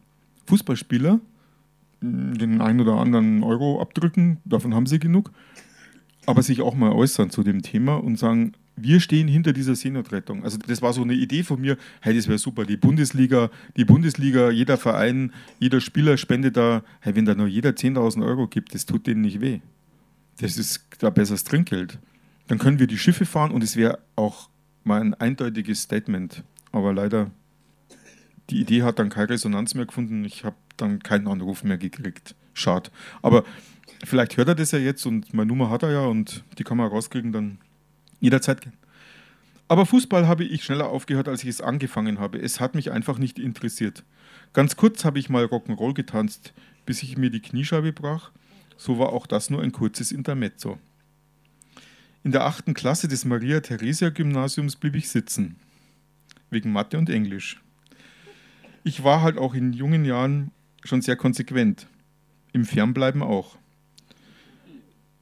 Fußballspieler hm, den einen oder anderen Euro abdrücken, davon haben sie genug, aber sich auch mal äußern zu dem Thema und sagen, wir stehen hinter dieser Seenotrettung. Also das war so eine Idee von mir, hey, das wäre super, die Bundesliga, die Bundesliga, jeder Verein, jeder Spieler spendet da, hey, wenn da nur jeder 10.000 Euro gibt, das tut denen nicht weh. Das ist da besseres Trinkgeld. Dann können wir die Schiffe fahren und es wäre auch mal ein eindeutiges Statement. Aber leider, die Idee hat dann keine Resonanz mehr gefunden. Ich habe dann keinen Anruf mehr gekriegt. Schade. Aber vielleicht hört er das ja jetzt und meine Nummer hat er ja und die kann man rauskriegen, dann Jederzeit gern. Aber Fußball habe ich schneller aufgehört, als ich es angefangen habe. Es hat mich einfach nicht interessiert. Ganz kurz habe ich mal Rock'n'Roll getanzt, bis ich mir die Kniescheibe brach. So war auch das nur ein kurzes Intermezzo. In der achten Klasse des Maria-Theresia-Gymnasiums blieb ich sitzen. Wegen Mathe und Englisch. Ich war halt auch in jungen Jahren schon sehr konsequent. Im Fernbleiben auch.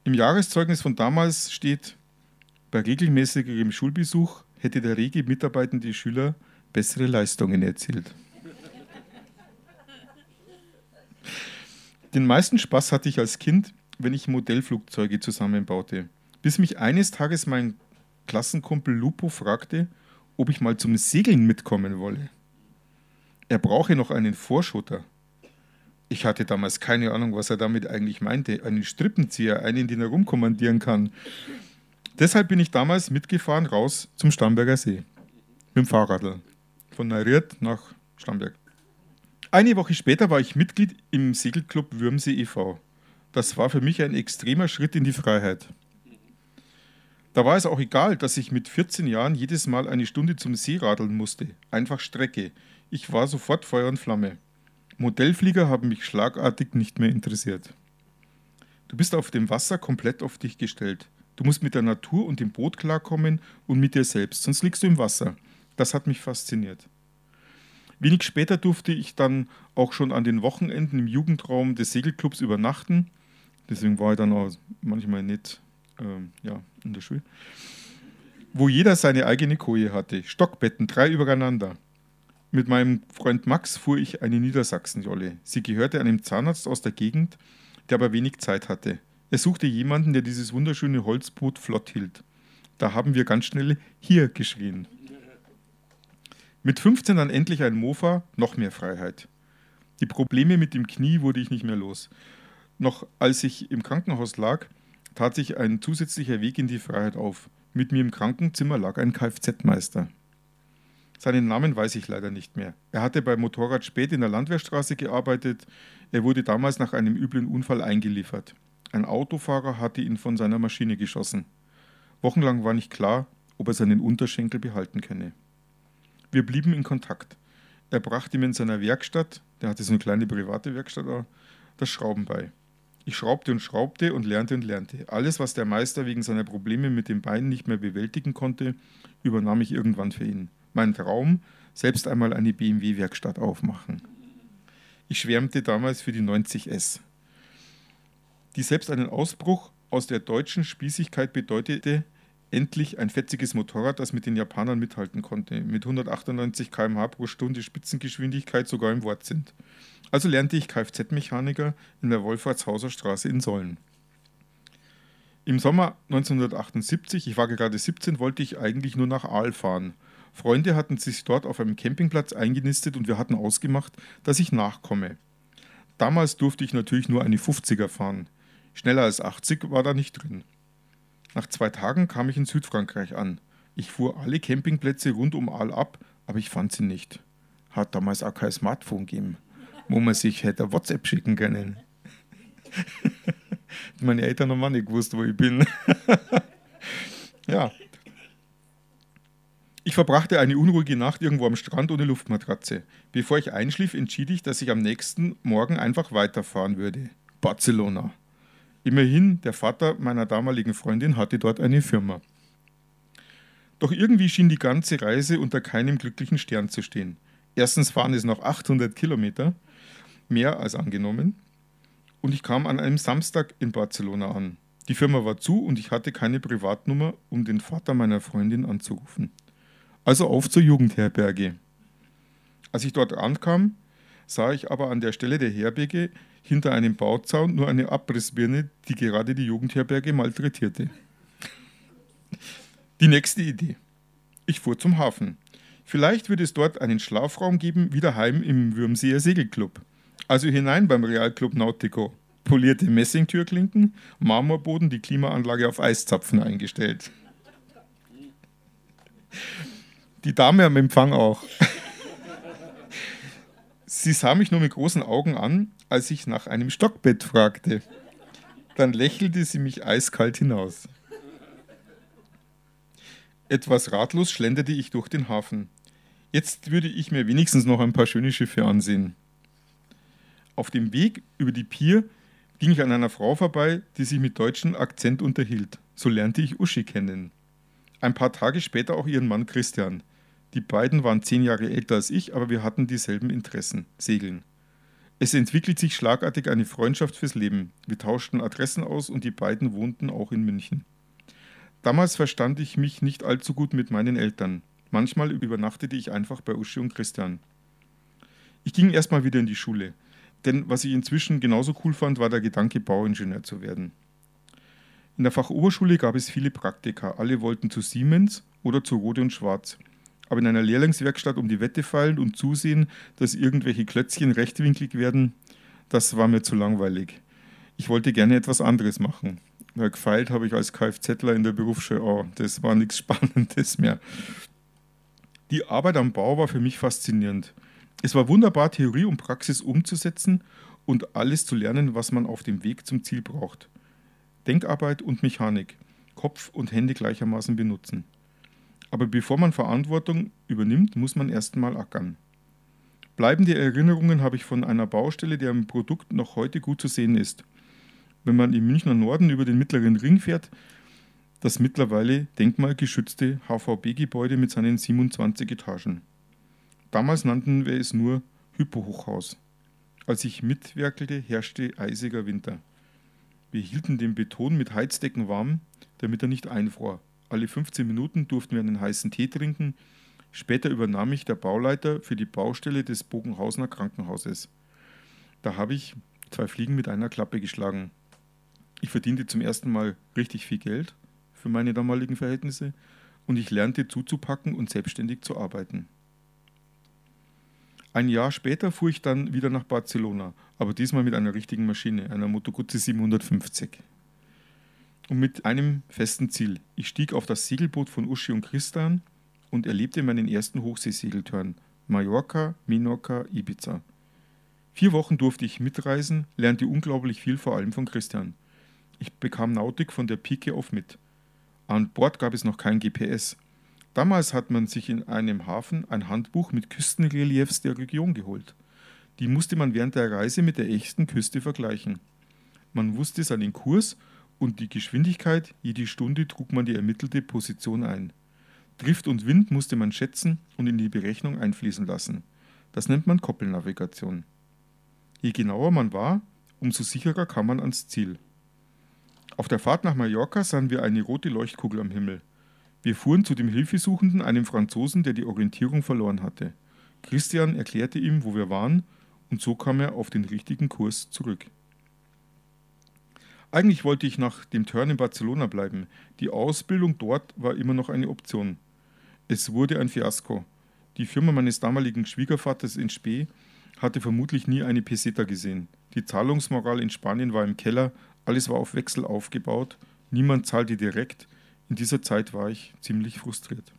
Im Jahreszeugnis von damals steht, Bei regelmäßigem Schulbesuch hätte der rege mitarbeitende Schüler bessere Leistungen erzielt. Den meisten Spaß hatte ich als Kind, wenn ich Modellflugzeuge zusammenbaute, bis mich eines Tages mein Klassenkumpel Lupo fragte, ob ich mal zum Segeln mitkommen wolle. Er brauche noch einen Vorschutter. Ich hatte damals keine Ahnung, was er damit eigentlich meinte. Einen Strippenzieher, einen, den er rumkommandieren kann. Deshalb bin ich damals mitgefahren raus zum Starnberger See. Mit dem Fahrradl. Von Neiriert nach Starnberg. Eine Woche später war ich Mitglied im Segelclub Würmsee e.V. Das war für mich ein extremer Schritt in die Freiheit. Da war es auch egal, dass ich mit 14 Jahren jedes Mal eine Stunde zum See radeln musste. Einfach Strecke. Ich war sofort Feuer und Flamme. Modellflieger haben mich schlagartig nicht mehr interessiert. Du bist auf dem Wasser komplett auf dich gestellt. Du musst mit der Natur und dem Boot klarkommen und mit dir selbst, sonst liegst du im Wasser. Das hat mich fasziniert. Wenig später durfte ich dann auch schon an den Wochenenden im Jugendraum des Segelclubs übernachten. Deswegen war ich dann auch manchmal nicht ähm, ja, in der Schule. Wo jeder seine eigene Koje hatte. Stockbetten, drei übereinander. Mit meinem Freund Max fuhr ich eine Niedersachsenjolle. Sie gehörte einem Zahnarzt aus der Gegend, der aber wenig Zeit hatte. Er suchte jemanden, der dieses wunderschöne Holzboot flott hielt. Da haben wir ganz schnell hier geschrien. Mit 15 dann endlich ein Mofa, noch mehr Freiheit. Die Probleme mit dem Knie wurde ich nicht mehr los. Noch als ich im Krankenhaus lag, tat sich ein zusätzlicher Weg in die Freiheit auf. Mit mir im Krankenzimmer lag ein Kfz-Meister. Seinen Namen weiß ich leider nicht mehr. Er hatte bei Motorrad spät in der Landwehrstraße gearbeitet. Er wurde damals nach einem üblen Unfall eingeliefert. Ein Autofahrer hatte ihn von seiner Maschine geschossen. Wochenlang war nicht klar, ob er seinen Unterschenkel behalten könne. Wir blieben in Kontakt. Er brachte mir in seiner Werkstatt, der hatte so eine kleine private Werkstatt das Schrauben bei. Ich schraubte und schraubte und lernte und lernte. Alles, was der Meister wegen seiner Probleme mit den Beinen nicht mehr bewältigen konnte, übernahm ich irgendwann für ihn. Mein Traum, selbst einmal eine BMW-Werkstatt aufmachen. Ich schwärmte damals für die 90S, die selbst einen Ausbruch aus der deutschen Spießigkeit bedeutete, endlich ein fetziges Motorrad, das mit den Japanern mithalten konnte, mit 198 km/h pro Stunde Spitzengeschwindigkeit sogar im Wortsinn. Also lernte ich Kfz-Mechaniker in der Wolfratshauser Straße in Sollen. Im Sommer 1978, ich war gerade 17, wollte ich eigentlich nur nach Aal fahren. Freunde hatten sich dort auf einem Campingplatz eingenistet und wir hatten ausgemacht, dass ich nachkomme. Damals durfte ich natürlich nur eine 50er fahren. Schneller als 80 war da nicht drin. Nach zwei Tagen kam ich in Südfrankreich an. Ich fuhr alle Campingplätze rund um Aal ab, aber ich fand sie nicht. Hat damals auch kein Smartphone gegeben, wo man sich hätte WhatsApp schicken können. Meine Eltern haben auch nicht gewusst, wo ich bin. ja. Ich verbrachte eine unruhige Nacht irgendwo am Strand ohne Luftmatratze. Bevor ich einschlief, entschied ich, dass ich am nächsten Morgen einfach weiterfahren würde. Barcelona. Immerhin, der Vater meiner damaligen Freundin hatte dort eine Firma. Doch irgendwie schien die ganze Reise unter keinem glücklichen Stern zu stehen. Erstens waren es noch 800 Kilometer, mehr als angenommen, und ich kam an einem Samstag in Barcelona an. Die Firma war zu und ich hatte keine Privatnummer, um den Vater meiner Freundin anzurufen. Also auf zur Jugendherberge. Als ich dort ankam, sah ich aber an der Stelle der Herberge hinter einem Bauzaun nur eine Abrissbirne, die gerade die Jugendherberge malträtierte. Die nächste Idee. Ich fuhr zum Hafen. Vielleicht würde es dort einen Schlafraum geben, wie daheim im Würmseer Segelclub. Also hinein beim Realclub Nautico. Polierte Messingtürklinken, Marmorboden, die Klimaanlage auf Eiszapfen eingestellt. Die Dame am Empfang auch. Sie sah mich nur mit großen Augen an, als ich nach einem Stockbett fragte. Dann lächelte sie mich eiskalt hinaus. Etwas ratlos schlenderte ich durch den Hafen. Jetzt würde ich mir wenigstens noch ein paar schöne Schiffe ansehen. Auf dem Weg über die Pier ging ich an einer Frau vorbei, die sich mit deutschem Akzent unterhielt. So lernte ich Uschi kennen. Ein paar Tage später auch ihren Mann Christian. Die beiden waren zehn Jahre älter als ich, aber wir hatten dieselben Interessen, Segeln. Es entwickelt sich schlagartig eine Freundschaft fürs Leben. Wir tauschten Adressen aus und die beiden wohnten auch in München. Damals verstand ich mich nicht allzu gut mit meinen Eltern. Manchmal übernachtete ich einfach bei Uschi und Christian. Ich ging erstmal wieder in die Schule, denn was ich inzwischen genauso cool fand, war der Gedanke, Bauingenieur zu werden. In der Fachoberschule gab es viele Praktika. Alle wollten zu Siemens oder zu Rode und Schwarz. Aber in einer Lehrlingswerkstatt um die Wette fallen und zusehen, dass irgendwelche Klötzchen rechtwinklig werden, das war mir zu langweilig. Ich wollte gerne etwas anderes machen. Weil gefeilt habe ich als Kfzler in der Berufsschule. Oh, das war nichts Spannendes mehr. Die Arbeit am Bau war für mich faszinierend. Es war wunderbar, Theorie und Praxis umzusetzen und alles zu lernen, was man auf dem Weg zum Ziel braucht. Denkarbeit und Mechanik, Kopf und Hände gleichermaßen benutzen. Aber bevor man Verantwortung übernimmt, muss man erstmal ackern. Bleibende Erinnerungen habe ich von einer Baustelle, deren Produkt noch heute gut zu sehen ist. Wenn man im Münchner Norden über den mittleren Ring fährt, das mittlerweile denkmalgeschützte HVB-Gebäude mit seinen 27 Etagen. Damals nannten wir es nur Hypohochhaus. Als ich mitwerkelte, herrschte eisiger Winter. Wir hielten den Beton mit Heizdecken warm, damit er nicht einfror. Alle 15 Minuten durften wir einen heißen Tee trinken. Später übernahm ich der Bauleiter für die Baustelle des Bogenhausener Krankenhauses. Da habe ich zwei Fliegen mit einer Klappe geschlagen. Ich verdiente zum ersten Mal richtig viel Geld für meine damaligen Verhältnisse und ich lernte zuzupacken und selbstständig zu arbeiten. Ein Jahr später fuhr ich dann wieder nach Barcelona, aber diesmal mit einer richtigen Maschine, einer Moto Guzzi 750. Und mit einem festen Ziel. Ich stieg auf das Segelboot von Uschi und Christian und erlebte meinen ersten Hochseesegeltörn. Mallorca, Minorca, Ibiza. Vier Wochen durfte ich mitreisen, lernte unglaublich viel, vor allem von Christian. Ich bekam Nautik von der Pike auf mit. An Bord gab es noch kein GPS. Damals hat man sich in einem Hafen ein Handbuch mit Küstenreliefs der Region geholt. Die musste man während der Reise mit der echten Küste vergleichen. Man wusste seinen Kurs und die Geschwindigkeit, jede Stunde trug man die ermittelte Position ein. Drift und Wind musste man schätzen und in die Berechnung einfließen lassen. Das nennt man Koppelnavigation. Je genauer man war, umso sicherer kam man ans Ziel. Auf der Fahrt nach Mallorca sahen wir eine rote Leuchtkugel am Himmel. Wir fuhren zu dem Hilfesuchenden, einem Franzosen, der die Orientierung verloren hatte. Christian erklärte ihm, wo wir waren, und so kam er auf den richtigen Kurs zurück. Eigentlich wollte ich nach dem Turn in Barcelona bleiben. Die Ausbildung dort war immer noch eine Option. Es wurde ein Fiasko. Die Firma meines damaligen Schwiegervaters in Spee hatte vermutlich nie eine Peseta gesehen. Die Zahlungsmoral in Spanien war im Keller alles war auf Wechsel aufgebaut, niemand zahlte direkt. In dieser Zeit war ich ziemlich frustriert.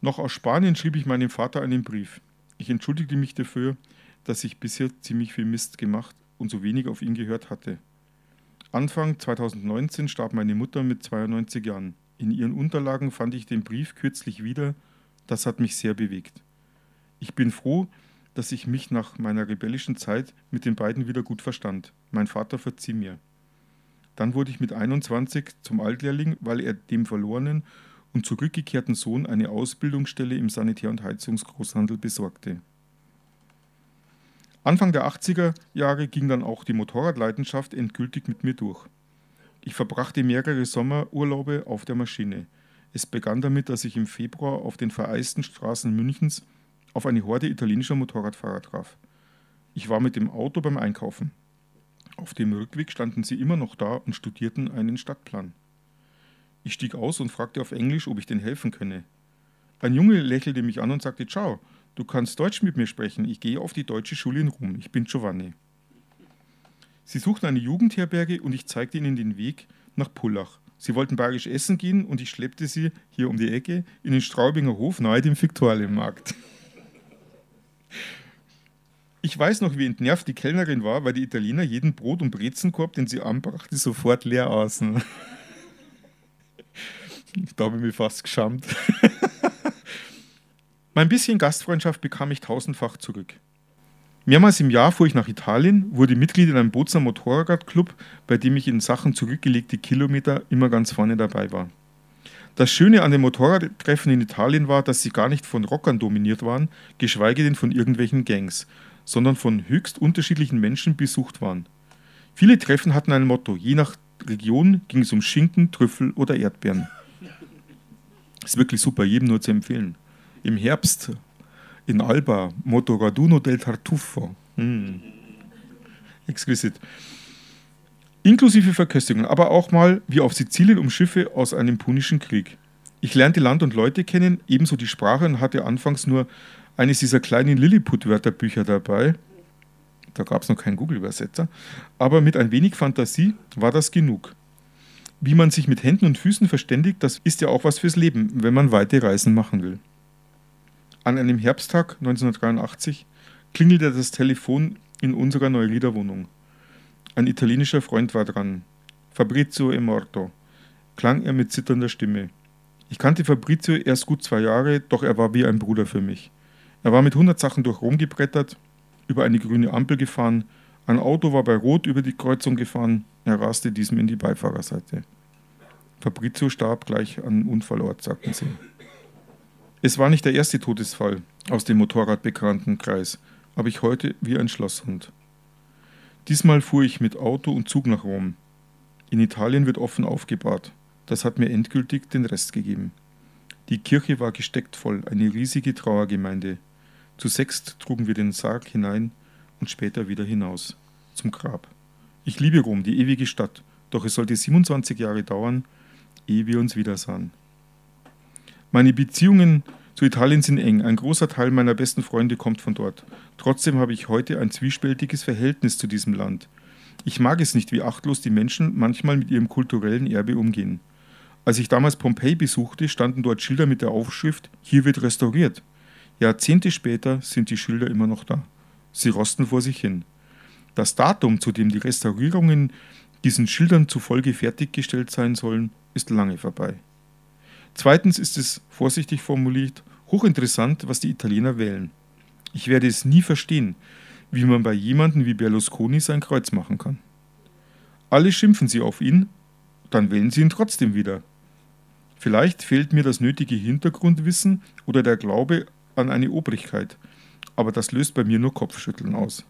Noch aus Spanien schrieb ich meinem Vater einen Brief. Ich entschuldigte mich dafür, dass ich bisher ziemlich viel Mist gemacht und so wenig auf ihn gehört hatte. Anfang 2019 starb meine Mutter mit 92 Jahren. In ihren Unterlagen fand ich den Brief kürzlich wieder. Das hat mich sehr bewegt. Ich bin froh, dass ich mich nach meiner rebellischen Zeit mit den beiden wieder gut verstand. Mein Vater verzieh mir. Dann wurde ich mit 21 zum Altlehrling, weil er dem verlorenen und zurückgekehrten Sohn eine Ausbildungsstelle im Sanitär- und Heizungsgroßhandel besorgte. Anfang der 80er Jahre ging dann auch die Motorradleidenschaft endgültig mit mir durch. Ich verbrachte mehrere Sommerurlaube auf der Maschine. Es begann damit, dass ich im Februar auf den vereisten Straßen Münchens auf eine Horde italienischer Motorradfahrer traf. Ich war mit dem Auto beim Einkaufen. Auf dem Rückweg standen sie immer noch da und studierten einen Stadtplan. Ich stieg aus und fragte auf Englisch, ob ich denen helfen könne. Ein Junge lächelte mich an und sagte: Ciao, du kannst Deutsch mit mir sprechen. Ich gehe auf die deutsche Schule in Rom. Ich bin Giovanni. Sie suchten eine Jugendherberge und ich zeigte ihnen den Weg nach Pullach. Sie wollten bayerisch essen gehen und ich schleppte sie hier um die Ecke in den Straubinger Hof nahe dem Viktualienmarkt. Ich weiß noch, wie entnervt die Kellnerin war, weil die Italiener jeden Brot- und Brezenkorb, den sie anbrachte, sofort leer aßen. Da habe ich mich fast geschammt. mein bisschen Gastfreundschaft bekam ich tausendfach zurück. Mehrmals im Jahr fuhr ich nach Italien, wurde Mitglied in einem Bozer Motorradclub, bei dem ich in Sachen zurückgelegte Kilometer immer ganz vorne dabei war. Das Schöne an den Motorradtreffen in Italien war, dass sie gar nicht von Rockern dominiert waren, geschweige denn von irgendwelchen Gangs, sondern von höchst unterschiedlichen Menschen besucht waren. Viele Treffen hatten ein Motto, je nach Region ging es um Schinken, Trüffel oder Erdbeeren. Ist wirklich super, jedem nur zu empfehlen. Im Herbst in Alba, Motoraduno del Tartufo. Mm. Exquisit. Inklusive Verköstigung, aber auch mal wie auf Sizilien um Schiffe aus einem punischen Krieg. Ich lernte Land und Leute kennen, ebenso die Sprache und hatte anfangs nur eines dieser kleinen Lilliput-Wörterbücher dabei. Da gab es noch keinen Google-Übersetzer. Aber mit ein wenig Fantasie war das genug. Wie man sich mit Händen und Füßen verständigt, das ist ja auch was fürs Leben, wenn man weite Reisen machen will. An einem Herbsttag 1983 klingelte das Telefon in unserer Neuliederwohnung. Ein italienischer Freund war dran. Fabrizio è morto, klang er mit zitternder Stimme. Ich kannte Fabrizio erst gut zwei Jahre, doch er war wie ein Bruder für mich. Er war mit hundert Sachen durch Rom gebrettert, über eine grüne Ampel gefahren, ein Auto war bei Rot über die Kreuzung gefahren, er raste diesem in die Beifahrerseite. Fabrizio starb gleich an Unfallort, sagten sie. Es war nicht der erste Todesfall aus dem motorradbekannten Kreis, aber ich heute wie ein Schlosshund. Diesmal fuhr ich mit Auto und Zug nach Rom. In Italien wird offen aufgebahrt. Das hat mir endgültig den Rest gegeben. Die Kirche war gesteckt voll, eine riesige Trauergemeinde. Zu sechst trugen wir den Sarg hinein und später wieder hinaus, zum Grab. Ich liebe Rom, die ewige Stadt, doch es sollte 27 Jahre dauern, ehe wir uns wiedersahen. Meine Beziehungen zu Italien sind eng. Ein großer Teil meiner besten Freunde kommt von dort. Trotzdem habe ich heute ein zwiespältiges Verhältnis zu diesem Land. Ich mag es nicht, wie achtlos die Menschen manchmal mit ihrem kulturellen Erbe umgehen. Als ich damals Pompeji besuchte, standen dort Schilder mit der Aufschrift Hier wird restauriert. Jahrzehnte später sind die Schilder immer noch da. Sie rosten vor sich hin. Das Datum, zu dem die Restaurierungen diesen Schildern zufolge fertiggestellt sein sollen, ist lange vorbei. Zweitens ist es, vorsichtig formuliert, hochinteressant, was die Italiener wählen. Ich werde es nie verstehen, wie man bei jemandem wie Berlusconi sein Kreuz machen kann. Alle schimpfen sie auf ihn, dann wählen sie ihn trotzdem wieder. Vielleicht fehlt mir das nötige Hintergrundwissen oder der Glaube an eine Obrigkeit, aber das löst bei mir nur Kopfschütteln aus.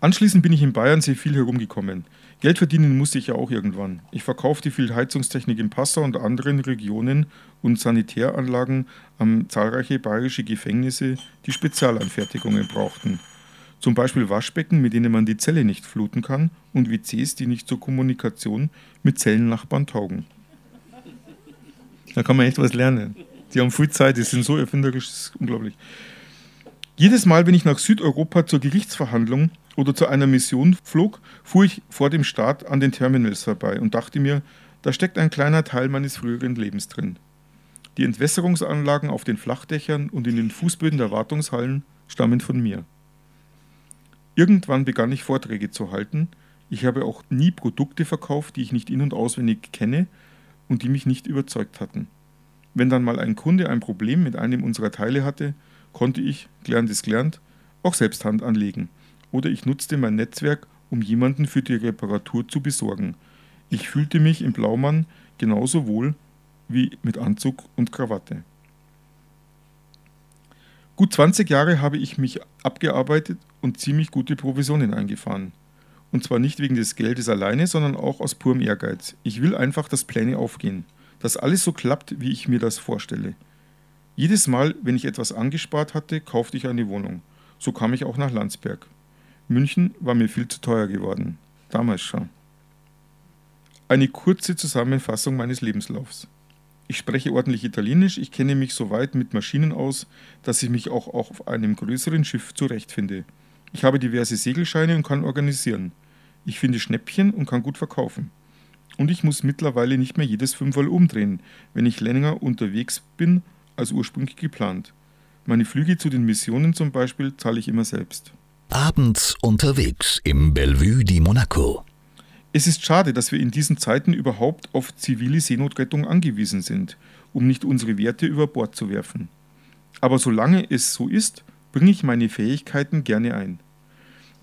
Anschließend bin ich in Bayern sehr viel herumgekommen. Geld verdienen musste ich ja auch irgendwann. Ich verkaufte viel Heizungstechnik in Passau und anderen Regionen und Sanitäranlagen an zahlreiche bayerische Gefängnisse, die Spezialanfertigungen brauchten. Zum Beispiel Waschbecken, mit denen man die Zelle nicht fluten kann, und WCs, die nicht zur Kommunikation mit Zellennachbarn taugen. Da kann man echt was lernen. Die haben viel Zeit, die sind so erfinderisch, das ist unglaublich. Jedes Mal, wenn ich nach Südeuropa zur Gerichtsverhandlung oder zu einer Mission flog, fuhr ich vor dem Start an den Terminals vorbei und dachte mir, da steckt ein kleiner Teil meines früheren Lebens drin. Die Entwässerungsanlagen auf den Flachdächern und in den Fußböden der Wartungshallen stammen von mir. Irgendwann begann ich Vorträge zu halten. Ich habe auch nie Produkte verkauft, die ich nicht in und auswendig kenne und die mich nicht überzeugt hatten. Wenn dann mal ein Kunde ein Problem mit einem unserer Teile hatte, konnte ich, gelernt ist gelernt, auch selbst Hand anlegen. Oder ich nutzte mein Netzwerk, um jemanden für die Reparatur zu besorgen. Ich fühlte mich im Blaumann genauso wohl wie mit Anzug und Krawatte. Gut 20 Jahre habe ich mich abgearbeitet und ziemlich gute Provisionen eingefahren. Und zwar nicht wegen des Geldes alleine, sondern auch aus purem Ehrgeiz. Ich will einfach, dass Pläne aufgehen. Dass alles so klappt, wie ich mir das vorstelle. Jedes Mal, wenn ich etwas angespart hatte, kaufte ich eine Wohnung. So kam ich auch nach Landsberg. München war mir viel zu teuer geworden. Damals schon. Eine kurze Zusammenfassung meines Lebenslaufs. Ich spreche ordentlich Italienisch, ich kenne mich so weit mit Maschinen aus, dass ich mich auch auf einem größeren Schiff zurechtfinde. Ich habe diverse Segelscheine und kann organisieren. Ich finde Schnäppchen und kann gut verkaufen. Und ich muss mittlerweile nicht mehr jedes Fünfmal umdrehen, wenn ich länger unterwegs bin als ursprünglich geplant. Meine Flüge zu den Missionen zum Beispiel zahle ich immer selbst. Abends unterwegs im Bellevue di Monaco. Es ist schade, dass wir in diesen Zeiten überhaupt auf zivile Seenotrettung angewiesen sind, um nicht unsere Werte über Bord zu werfen. Aber solange es so ist, bringe ich meine Fähigkeiten gerne ein.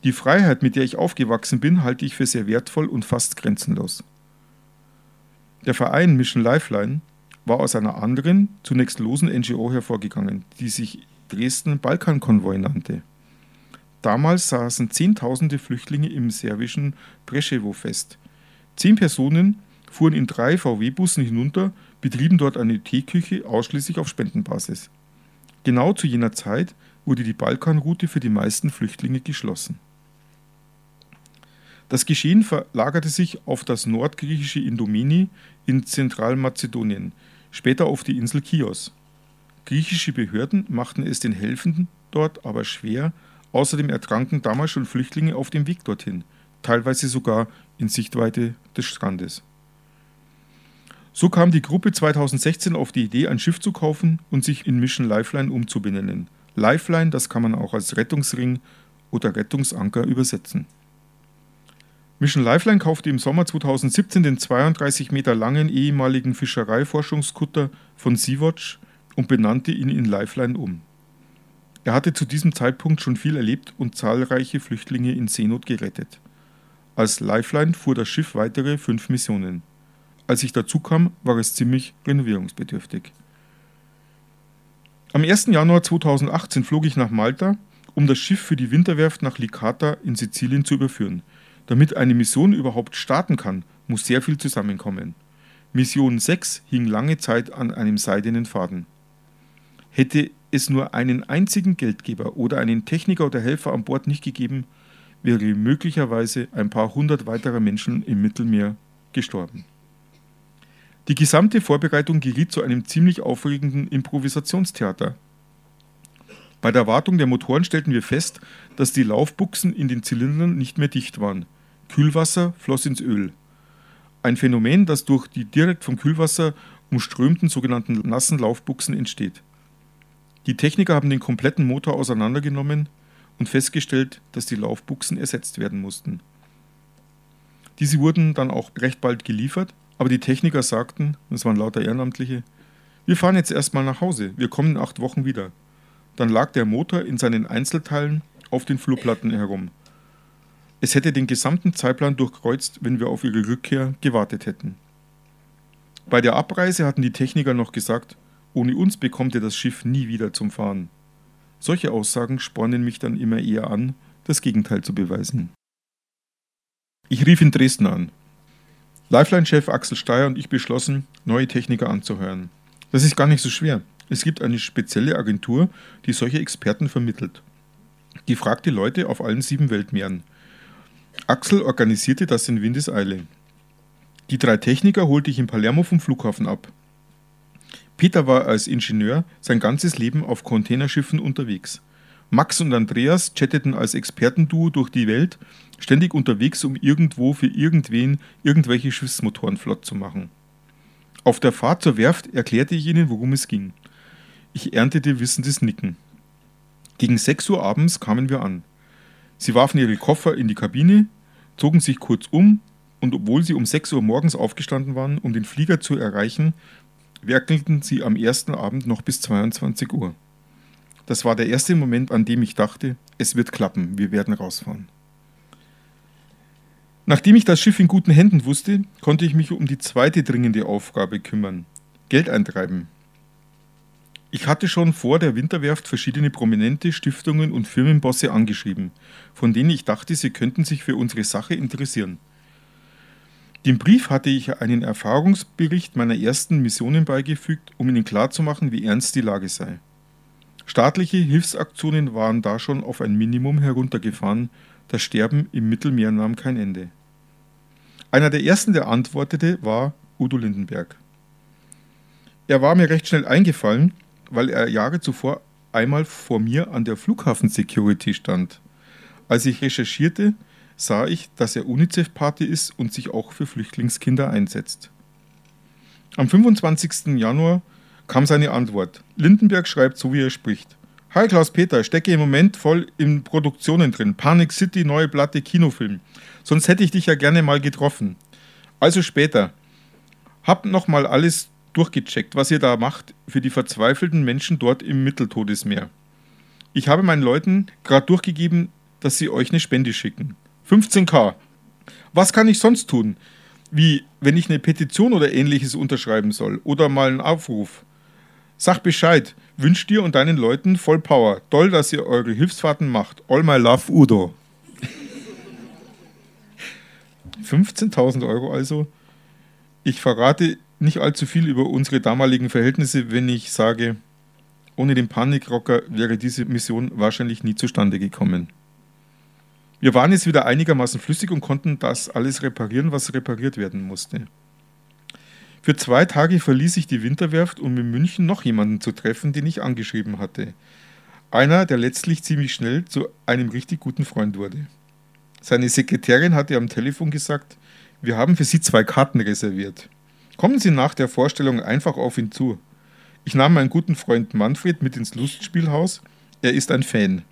Die Freiheit, mit der ich aufgewachsen bin, halte ich für sehr wertvoll und fast grenzenlos. Der Verein Mission Lifeline war aus einer anderen, zunächst losen NGO hervorgegangen, die sich Dresden Balkankonvoi nannte. Damals saßen Zehntausende Flüchtlinge im serbischen Preševo fest. Zehn Personen fuhren in drei VW-Bussen hinunter, betrieben dort eine Teeküche ausschließlich auf Spendenbasis. Genau zu jener Zeit wurde die Balkanroute für die meisten Flüchtlinge geschlossen. Das Geschehen verlagerte sich auf das nordgriechische Indomeni in Zentralmazedonien, später auf die Insel Chios. Griechische Behörden machten es den Helfenden dort aber schwer, außerdem ertranken damals schon Flüchtlinge auf dem Weg dorthin, teilweise sogar in Sichtweite des Strandes. So kam die Gruppe 2016 auf die Idee, ein Schiff zu kaufen und sich in Mission Lifeline umzubenennen. Lifeline, das kann man auch als Rettungsring oder Rettungsanker übersetzen. Mission Lifeline kaufte im Sommer 2017 den 32 Meter langen ehemaligen Fischereiforschungskutter von Sea-Watch und benannte ihn in Lifeline um. Er hatte zu diesem Zeitpunkt schon viel erlebt und zahlreiche Flüchtlinge in Seenot gerettet. Als Lifeline fuhr das Schiff weitere fünf Missionen. Als ich dazu kam, war es ziemlich renovierungsbedürftig. Am 1. Januar 2018 flog ich nach Malta, um das Schiff für die Winterwerft nach Licata in Sizilien zu überführen – damit eine Mission überhaupt starten kann, muss sehr viel zusammenkommen. Mission 6 hing lange Zeit an einem seidenen Faden. Hätte es nur einen einzigen Geldgeber oder einen Techniker oder Helfer an Bord nicht gegeben, wäre möglicherweise ein paar hundert weiterer Menschen im Mittelmeer gestorben. Die gesamte Vorbereitung geriet zu einem ziemlich aufregenden Improvisationstheater. Bei der Wartung der Motoren stellten wir fest, dass die Laufbuchsen in den Zylindern nicht mehr dicht waren. Kühlwasser floss ins Öl. Ein Phänomen, das durch die direkt vom Kühlwasser umströmten sogenannten nassen Laufbuchsen entsteht. Die Techniker haben den kompletten Motor auseinandergenommen und festgestellt, dass die Laufbuchsen ersetzt werden mussten. Diese wurden dann auch recht bald geliefert, aber die Techniker sagten, das waren lauter Ehrenamtliche, wir fahren jetzt erstmal nach Hause, wir kommen in acht Wochen wieder. Dann lag der Motor in seinen Einzelteilen auf den Flurplatten herum. Es hätte den gesamten Zeitplan durchkreuzt, wenn wir auf ihre Rückkehr gewartet hätten. Bei der Abreise hatten die Techniker noch gesagt, ohne uns bekommt ihr das Schiff nie wieder zum Fahren. Solche Aussagen spornen mich dann immer eher an, das Gegenteil zu beweisen. Ich rief in Dresden an. Lifeline-Chef Axel Steyer und ich beschlossen, neue Techniker anzuhören. Das ist gar nicht so schwer. Es gibt eine spezielle Agentur, die solche Experten vermittelt. Die fragt die Leute auf allen sieben Weltmeeren. Axel organisierte das in Windeseile. Die drei Techniker holte ich in Palermo vom Flughafen ab. Peter war als Ingenieur sein ganzes Leben auf Containerschiffen unterwegs. Max und Andreas chatteten als Expertenduo durch die Welt, ständig unterwegs, um irgendwo für irgendwen irgendwelche Schiffsmotoren flott zu machen. Auf der Fahrt zur Werft erklärte ich ihnen, worum es ging. Ich erntete wissendes Nicken. Gegen 6 Uhr abends kamen wir an. Sie warfen ihre Koffer in die Kabine, zogen sich kurz um und obwohl sie um 6 Uhr morgens aufgestanden waren, um den Flieger zu erreichen, werkelten sie am ersten Abend noch bis 22 Uhr. Das war der erste Moment, an dem ich dachte, es wird klappen, wir werden rausfahren. Nachdem ich das Schiff in guten Händen wusste, konnte ich mich um die zweite dringende Aufgabe kümmern. Geld eintreiben. Ich hatte schon vor der Winterwerft verschiedene prominente Stiftungen und Firmenbosse angeschrieben, von denen ich dachte, sie könnten sich für unsere Sache interessieren. Dem Brief hatte ich einen Erfahrungsbericht meiner ersten Missionen beigefügt, um ihnen klarzumachen, wie ernst die Lage sei. Staatliche Hilfsaktionen waren da schon auf ein Minimum heruntergefahren, das Sterben im Mittelmeer nahm kein Ende. Einer der ersten, der antwortete, war Udo Lindenberg. Er war mir recht schnell eingefallen, weil er Jahre zuvor einmal vor mir an der Flughafen-Security stand. Als ich recherchierte, sah ich, dass er UNICEF-Pate ist und sich auch für Flüchtlingskinder einsetzt. Am 25. Januar kam seine Antwort. Lindenberg schreibt so, wie er spricht. Hi Klaus-Peter, stecke im Moment voll in Produktionen drin. Panic City, neue Platte, Kinofilm. Sonst hätte ich dich ja gerne mal getroffen. Also später. Hab nochmal alles durchgecheckt, was ihr da macht für die verzweifelten Menschen dort im Mitteltodesmeer. Ich habe meinen Leuten gerade durchgegeben, dass sie euch eine Spende schicken. 15k. Was kann ich sonst tun? Wie, wenn ich eine Petition oder ähnliches unterschreiben soll oder mal einen Aufruf? Sag Bescheid. Wünscht dir und deinen Leuten voll Power. Toll, dass ihr eure Hilfsfahrten macht. All my love, Udo. 15.000 Euro also. Ich verrate nicht allzu viel über unsere damaligen Verhältnisse, wenn ich sage, ohne den Panikrocker wäre diese Mission wahrscheinlich nie zustande gekommen. Wir waren jetzt wieder einigermaßen flüssig und konnten das alles reparieren, was repariert werden musste. Für zwei Tage verließ ich die Winterwerft, um in München noch jemanden zu treffen, den ich angeschrieben hatte. Einer, der letztlich ziemlich schnell zu einem richtig guten Freund wurde. Seine Sekretärin hatte am Telefon gesagt, wir haben für Sie zwei Karten reserviert. Kommen Sie nach der Vorstellung einfach auf ihn zu. Ich nahm meinen guten Freund Manfred mit ins Lustspielhaus. Er ist ein Fan.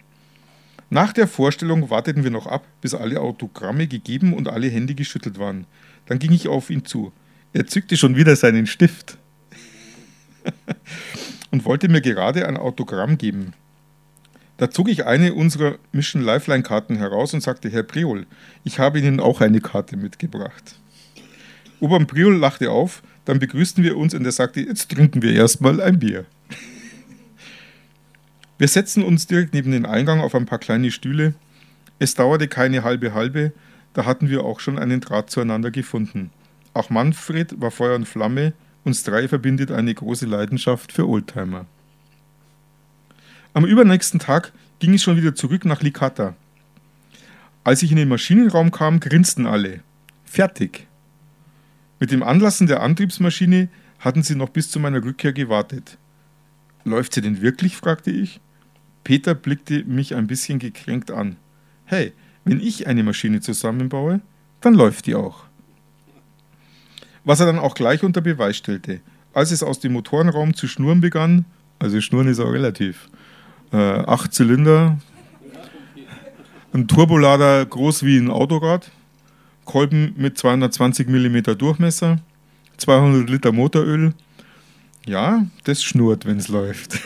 Nach der Vorstellung warteten wir noch ab, bis alle Autogramme gegeben und alle Hände geschüttelt waren. Dann ging ich auf ihn zu. Er zückte schon wieder seinen Stift und wollte mir gerade ein Autogramm geben. Da zog ich eine unserer Mission Lifeline Karten heraus und sagte, Herr Priol, ich habe Ihnen auch eine Karte mitgebracht. Obern Priol lachte auf, dann begrüßten wir uns und er sagte, jetzt trinken wir erstmal ein Bier. Wir setzten uns direkt neben den Eingang auf ein paar kleine Stühle. Es dauerte keine halbe halbe, da hatten wir auch schon einen Draht zueinander gefunden. Auch Manfred war Feuer und Flamme, uns drei verbindet eine große Leidenschaft für Oldtimer. Am übernächsten Tag ging es schon wieder zurück nach Licata. Als ich in den Maschinenraum kam, grinsten alle. Fertig. Mit dem Anlassen der Antriebsmaschine hatten sie noch bis zu meiner Rückkehr gewartet. Läuft sie denn wirklich? fragte ich. Peter blickte mich ein bisschen gekränkt an. Hey, wenn ich eine Maschine zusammenbaue, dann läuft die auch was er dann auch gleich unter Beweis stellte. Als es aus dem Motorenraum zu schnurren begann, also schnurren ist auch relativ, äh, acht Zylinder, ein Turbolader groß wie ein Autorad, Kolben mit 220 mm Durchmesser, 200 Liter Motoröl. Ja, das schnurrt, wenn es läuft.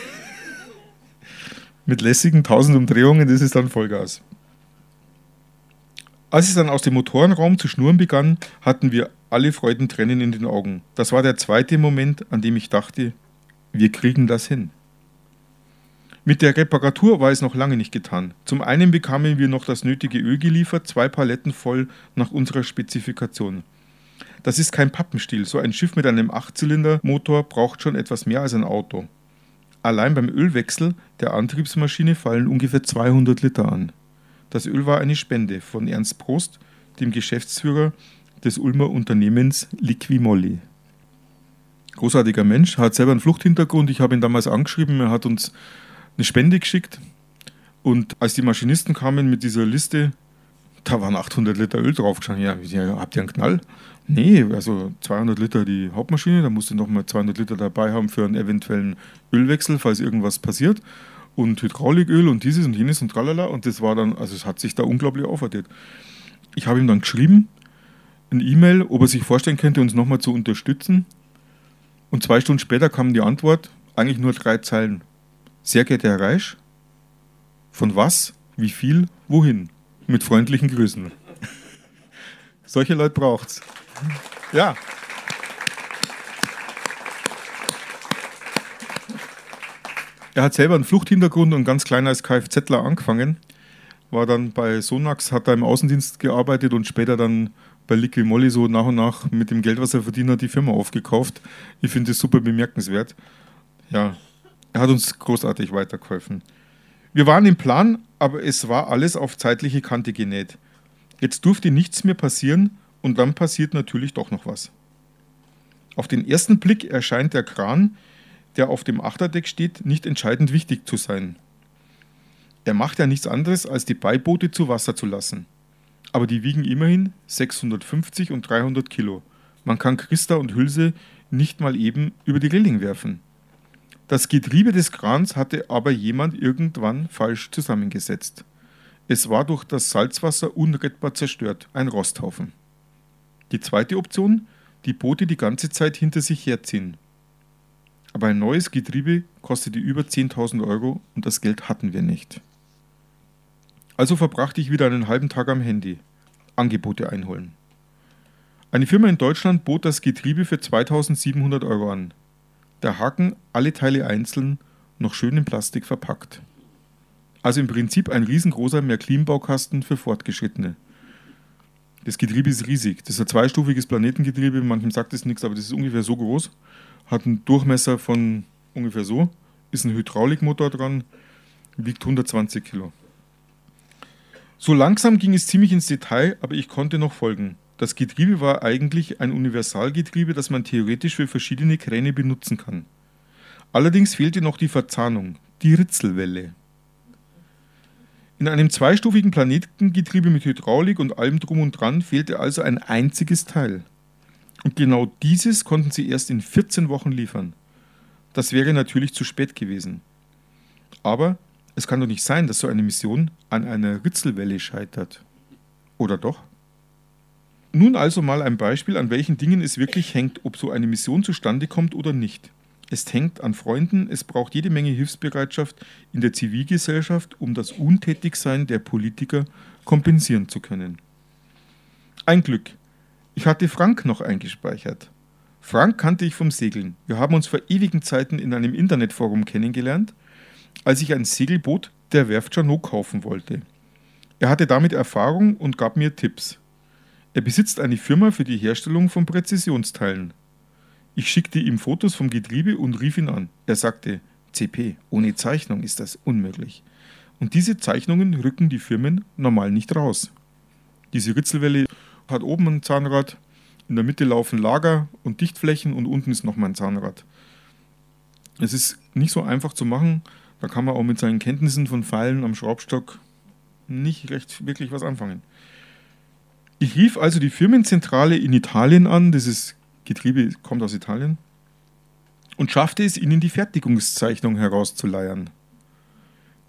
mit lässigen 1000 Umdrehungen, das ist dann Vollgas. Als es dann aus dem Motorenraum zu schnurren begann, hatten wir alle Freudentränen in den Augen. Das war der zweite Moment, an dem ich dachte, wir kriegen das hin. Mit der Reparatur war es noch lange nicht getan. Zum einen bekamen wir noch das nötige Öl geliefert, zwei Paletten voll nach unserer Spezifikation. Das ist kein Pappenstiel. So ein Schiff mit einem Achtzylindermotor braucht schon etwas mehr als ein Auto. Allein beim Ölwechsel der Antriebsmaschine fallen ungefähr 200 Liter an. Das Öl war eine Spende von Ernst Prost, dem Geschäftsführer des Ulmer Unternehmens Liquimolli. Großartiger Mensch, hat selber einen Fluchthintergrund. Ich habe ihn damals angeschrieben, er hat uns eine Spende geschickt. Und als die Maschinisten kamen mit dieser Liste, da waren 800 Liter Öl drauf. Ja, habt ihr einen Knall? Nee, also 200 Liter die Hauptmaschine, da musst du nochmal 200 Liter dabei haben für einen eventuellen Ölwechsel, falls irgendwas passiert. Und Hydrauliköl und dieses und jenes und tralala. Und das war dann, also es hat sich da unglaublich aufwertet. Ich habe ihm dann geschrieben, ein E-Mail, ob er sich vorstellen könnte, uns nochmal zu unterstützen. Und zwei Stunden später kam die Antwort, eigentlich nur drei Zeilen. Sehr geehrter Herr Reisch, von was, wie viel, wohin? Mit freundlichen Grüßen. Solche Leute braucht's. Ja. Er hat selber einen Fluchthintergrund und ganz klein als Kfzler angefangen. War dann bei Sonax, hat er im Außendienst gearbeitet und später dann bei Liqui Molly so nach und nach mit dem Geld, was er verdient hat, die Firma aufgekauft. Ich finde das super bemerkenswert. Ja, er hat uns großartig weitergeholfen. Wir waren im Plan, aber es war alles auf zeitliche Kante genäht. Jetzt durfte nichts mehr passieren und dann passiert natürlich doch noch was. Auf den ersten Blick erscheint der Kran, der auf dem Achterdeck steht, nicht entscheidend wichtig zu sein. Er macht ja nichts anderes, als die Beiboote zu Wasser zu lassen. Aber die wiegen immerhin 650 und 300 Kilo. Man kann Christa und Hülse nicht mal eben über die Reling werfen. Das Getriebe des Krans hatte aber jemand irgendwann falsch zusammengesetzt. Es war durch das Salzwasser unrettbar zerstört, ein Rosthaufen. Die zweite Option, die Boote die ganze Zeit hinter sich herziehen. Aber ein neues Getriebe kostete über 10.000 Euro und das Geld hatten wir nicht. Also verbrachte ich wieder einen halben Tag am Handy. Angebote einholen. Eine Firma in Deutschland bot das Getriebe für 2700 Euro an. Der Haken, alle Teile einzeln noch schön in Plastik verpackt. Also im Prinzip ein riesengroßer Märklin-Baukasten für Fortgeschrittene. Das Getriebe ist riesig. Das ist ein zweistufiges Planetengetriebe. Manchem sagt es nichts, aber das ist ungefähr so groß. Hat einen Durchmesser von ungefähr so. Ist ein Hydraulikmotor dran. Wiegt 120 Kilo. So langsam ging es ziemlich ins Detail, aber ich konnte noch folgen. Das Getriebe war eigentlich ein Universalgetriebe, das man theoretisch für verschiedene Kräne benutzen kann. Allerdings fehlte noch die Verzahnung, die Ritzelwelle. In einem zweistufigen Planetengetriebe mit Hydraulik und allem drum und dran fehlte also ein einziges Teil. Und genau dieses konnten sie erst in 14 Wochen liefern. Das wäre natürlich zu spät gewesen. Aber es kann doch nicht sein, dass so eine Mission an einer Ritzelwelle scheitert. Oder doch? Nun also mal ein Beispiel, an welchen Dingen es wirklich hängt, ob so eine Mission zustande kommt oder nicht. Es hängt an Freunden, es braucht jede Menge Hilfsbereitschaft in der Zivilgesellschaft, um das Untätigsein der Politiker kompensieren zu können. Ein Glück. Ich hatte Frank noch eingespeichert. Frank kannte ich vom Segeln. Wir haben uns vor ewigen Zeiten in einem Internetforum kennengelernt als ich ein Segelboot der Werft Janot kaufen wollte. Er hatte damit Erfahrung und gab mir Tipps. Er besitzt eine Firma für die Herstellung von Präzisionsteilen. Ich schickte ihm Fotos vom Getriebe und rief ihn an. Er sagte, CP, ohne Zeichnung ist das unmöglich. Und diese Zeichnungen rücken die Firmen normal nicht raus. Diese Ritzelwelle hat oben ein Zahnrad, in der Mitte laufen Lager und Dichtflächen und unten ist nochmal ein Zahnrad. Es ist nicht so einfach zu machen, da kann man auch mit seinen Kenntnissen von Pfeilen am Schraubstock nicht recht wirklich was anfangen. Ich rief also die Firmenzentrale in Italien an, dieses Getriebe kommt aus Italien, und schaffte es, ihnen die Fertigungszeichnung herauszuleiern.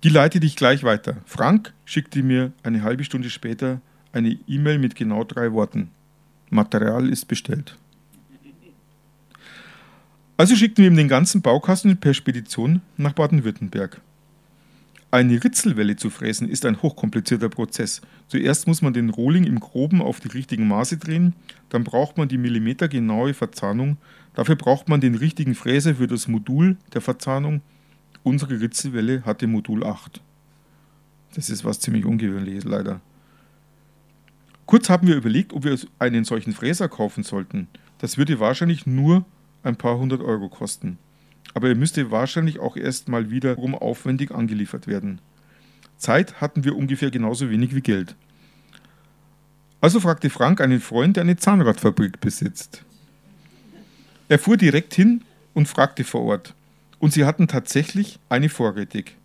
Die leitete ich gleich weiter. Frank schickte mir eine halbe Stunde später eine E-Mail mit genau drei Worten. Material ist bestellt. Also schickten wir ihm den ganzen Baukasten per Spedition nach Baden-Württemberg. Eine Ritzelwelle zu fräsen ist ein hochkomplizierter Prozess. Zuerst muss man den Rohling im Groben auf die richtigen Maße drehen, dann braucht man die millimetergenaue Verzahnung, dafür braucht man den richtigen Fräser für das Modul der Verzahnung. Unsere Ritzelwelle hatte Modul 8. Das ist was ziemlich ungewöhnliches leider. Kurz haben wir überlegt, ob wir einen solchen Fräser kaufen sollten. Das würde wahrscheinlich nur ein paar hundert Euro kosten. Aber er müsste wahrscheinlich auch erst mal wiederum aufwendig angeliefert werden. Zeit hatten wir ungefähr genauso wenig wie Geld. Also fragte Frank einen Freund, der eine Zahnradfabrik besitzt. Er fuhr direkt hin und fragte vor Ort. Und sie hatten tatsächlich eine vorrätig.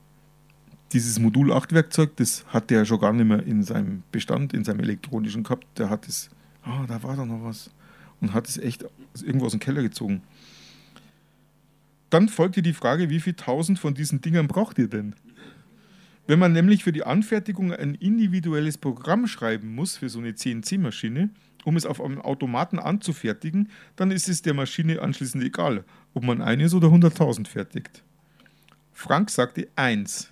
Dieses Modul 8 Werkzeug, das hatte er schon gar nicht mehr in seinem Bestand, in seinem elektronischen gehabt. Der hat es, ah, oh, da war da noch was und hat es echt irgendwo aus dem Keller gezogen. Dann folgte die Frage, wie viele tausend von diesen Dingern braucht ihr denn? Wenn man nämlich für die Anfertigung ein individuelles Programm schreiben muss für so eine CNC-Maschine, um es auf einem Automaten anzufertigen, dann ist es der Maschine anschließend egal, ob man eines oder 100.000 fertigt. Frank sagte eins.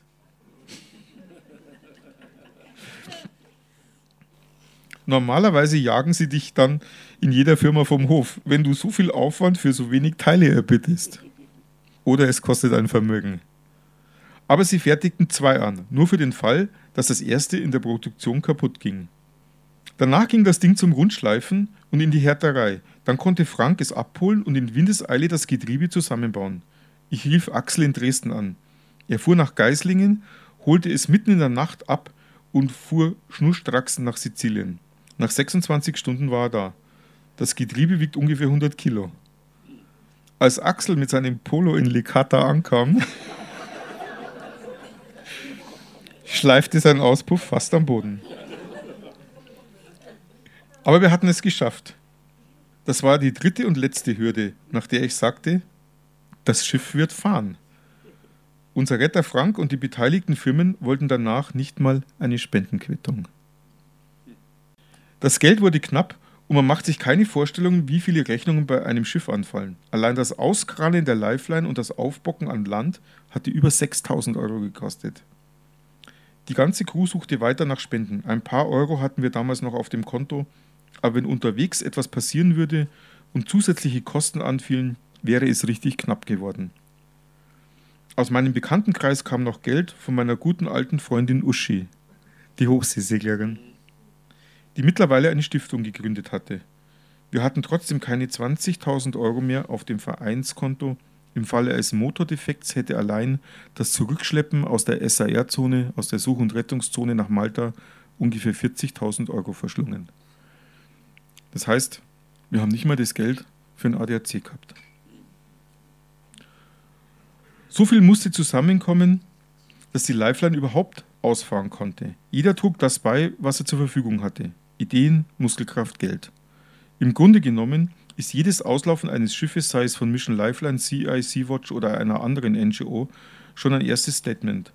Normalerweise jagen sie dich dann in jeder Firma vom Hof, wenn du so viel Aufwand für so wenig Teile erbittest. Oder es kostet ein Vermögen. Aber sie fertigten zwei an, nur für den Fall, dass das erste in der Produktion kaputt ging. Danach ging das Ding zum Rundschleifen und in die Härterei. Dann konnte Frank es abholen und in Windeseile das Getriebe zusammenbauen. Ich rief Axel in Dresden an. Er fuhr nach Geislingen, holte es mitten in der Nacht ab und fuhr schnurstracks nach Sizilien. Nach 26 Stunden war er da. Das Getriebe wiegt ungefähr 100 Kilo. Als Axel mit seinem Polo in Licata ankam, schleifte sein Auspuff fast am Boden. Aber wir hatten es geschafft. Das war die dritte und letzte Hürde, nach der ich sagte, das Schiff wird fahren. Unser Retter Frank und die beteiligten Firmen wollten danach nicht mal eine Spendenquittung. Das Geld wurde knapp und man macht sich keine Vorstellung, wie viele Rechnungen bei einem Schiff anfallen. Allein das Auskranen der Lifeline und das Aufbocken an Land hatte über 6000 Euro gekostet. Die ganze Crew suchte weiter nach Spenden. Ein paar Euro hatten wir damals noch auf dem Konto, aber wenn unterwegs etwas passieren würde und zusätzliche Kosten anfielen, wäre es richtig knapp geworden. Aus meinem Bekanntenkreis kam noch Geld von meiner guten alten Freundin Uschi, die Hochseeseglerin, die mittlerweile eine Stiftung gegründet hatte. Wir hatten trotzdem keine 20.000 Euro mehr auf dem Vereinskonto. Im Falle eines Motordefekts hätte allein das Zurückschleppen aus der SAR-Zone, aus der Such- und Rettungszone nach Malta ungefähr 40.000 Euro verschlungen. Das heißt, wir haben nicht mal das Geld für ein ADAC gehabt. So viel musste zusammenkommen, dass die Lifeline überhaupt ausfahren konnte. Jeder trug das bei, was er zur Verfügung hatte. Ideen, Muskelkraft, Geld. Im Grunde genommen ist jedes Auslaufen eines Schiffes, sei es von Mission Lifeline, CI, Sea-Watch oder einer anderen NGO, schon ein erstes Statement.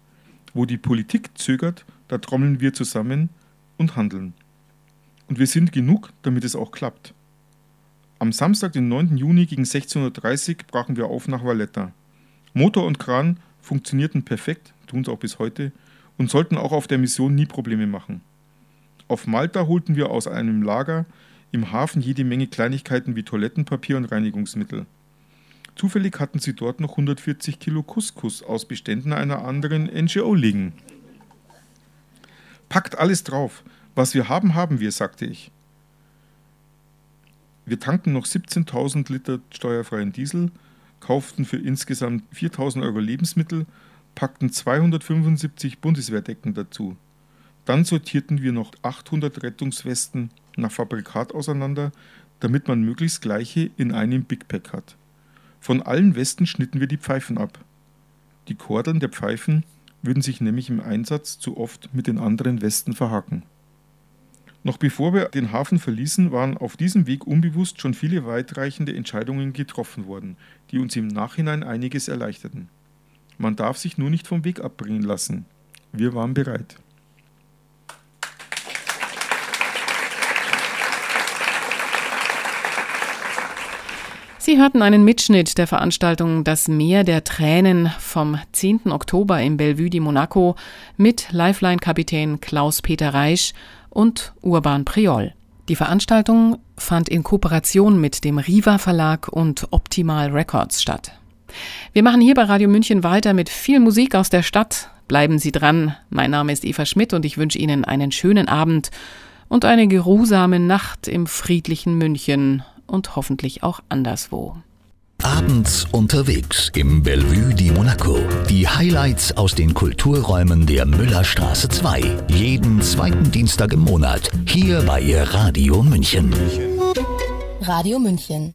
Wo die Politik zögert, da trommeln wir zusammen und handeln. Und wir sind genug, damit es auch klappt. Am Samstag, den 9. Juni gegen 16.30 Uhr brachen wir auf nach Valletta. Motor und Kran funktionierten perfekt, tun es auch bis heute, und sollten auch auf der Mission nie Probleme machen. Auf Malta holten wir aus einem Lager im Hafen jede Menge Kleinigkeiten wie Toilettenpapier und Reinigungsmittel. Zufällig hatten sie dort noch 140 Kilo Couscous aus Beständen einer anderen NGO liegen. Packt alles drauf. Was wir haben, haben wir, sagte ich. Wir tanken noch 17.000 Liter steuerfreien Diesel, kauften für insgesamt 4.000 Euro Lebensmittel, packten 275 Bundeswehrdecken dazu. Dann sortierten wir noch 800 Rettungswesten nach Fabrikat auseinander, damit man möglichst gleiche in einem Big Pack hat. Von allen Westen schnitten wir die Pfeifen ab. Die Kordeln der Pfeifen würden sich nämlich im Einsatz zu oft mit den anderen Westen verhaken. Noch bevor wir den Hafen verließen, waren auf diesem Weg unbewusst schon viele weitreichende Entscheidungen getroffen worden, die uns im Nachhinein einiges erleichterten. Man darf sich nur nicht vom Weg abbringen lassen. Wir waren bereit. Sie hörten einen Mitschnitt der Veranstaltung Das Meer der Tränen vom 10. Oktober im Bellevue di Monaco mit Lifeline-Kapitän Klaus-Peter Reisch und Urban Priol. Die Veranstaltung fand in Kooperation mit dem Riva Verlag und Optimal Records statt. Wir machen hier bei Radio München weiter mit viel Musik aus der Stadt. Bleiben Sie dran. Mein Name ist Eva Schmidt und ich wünsche Ihnen einen schönen Abend und eine geruhsame Nacht im friedlichen München und hoffentlich auch anderswo. Abends unterwegs im Bellevue di Monaco. Die Highlights aus den Kulturräumen der Müllerstraße 2. Jeden zweiten Dienstag im Monat. Hier bei Radio München. Radio München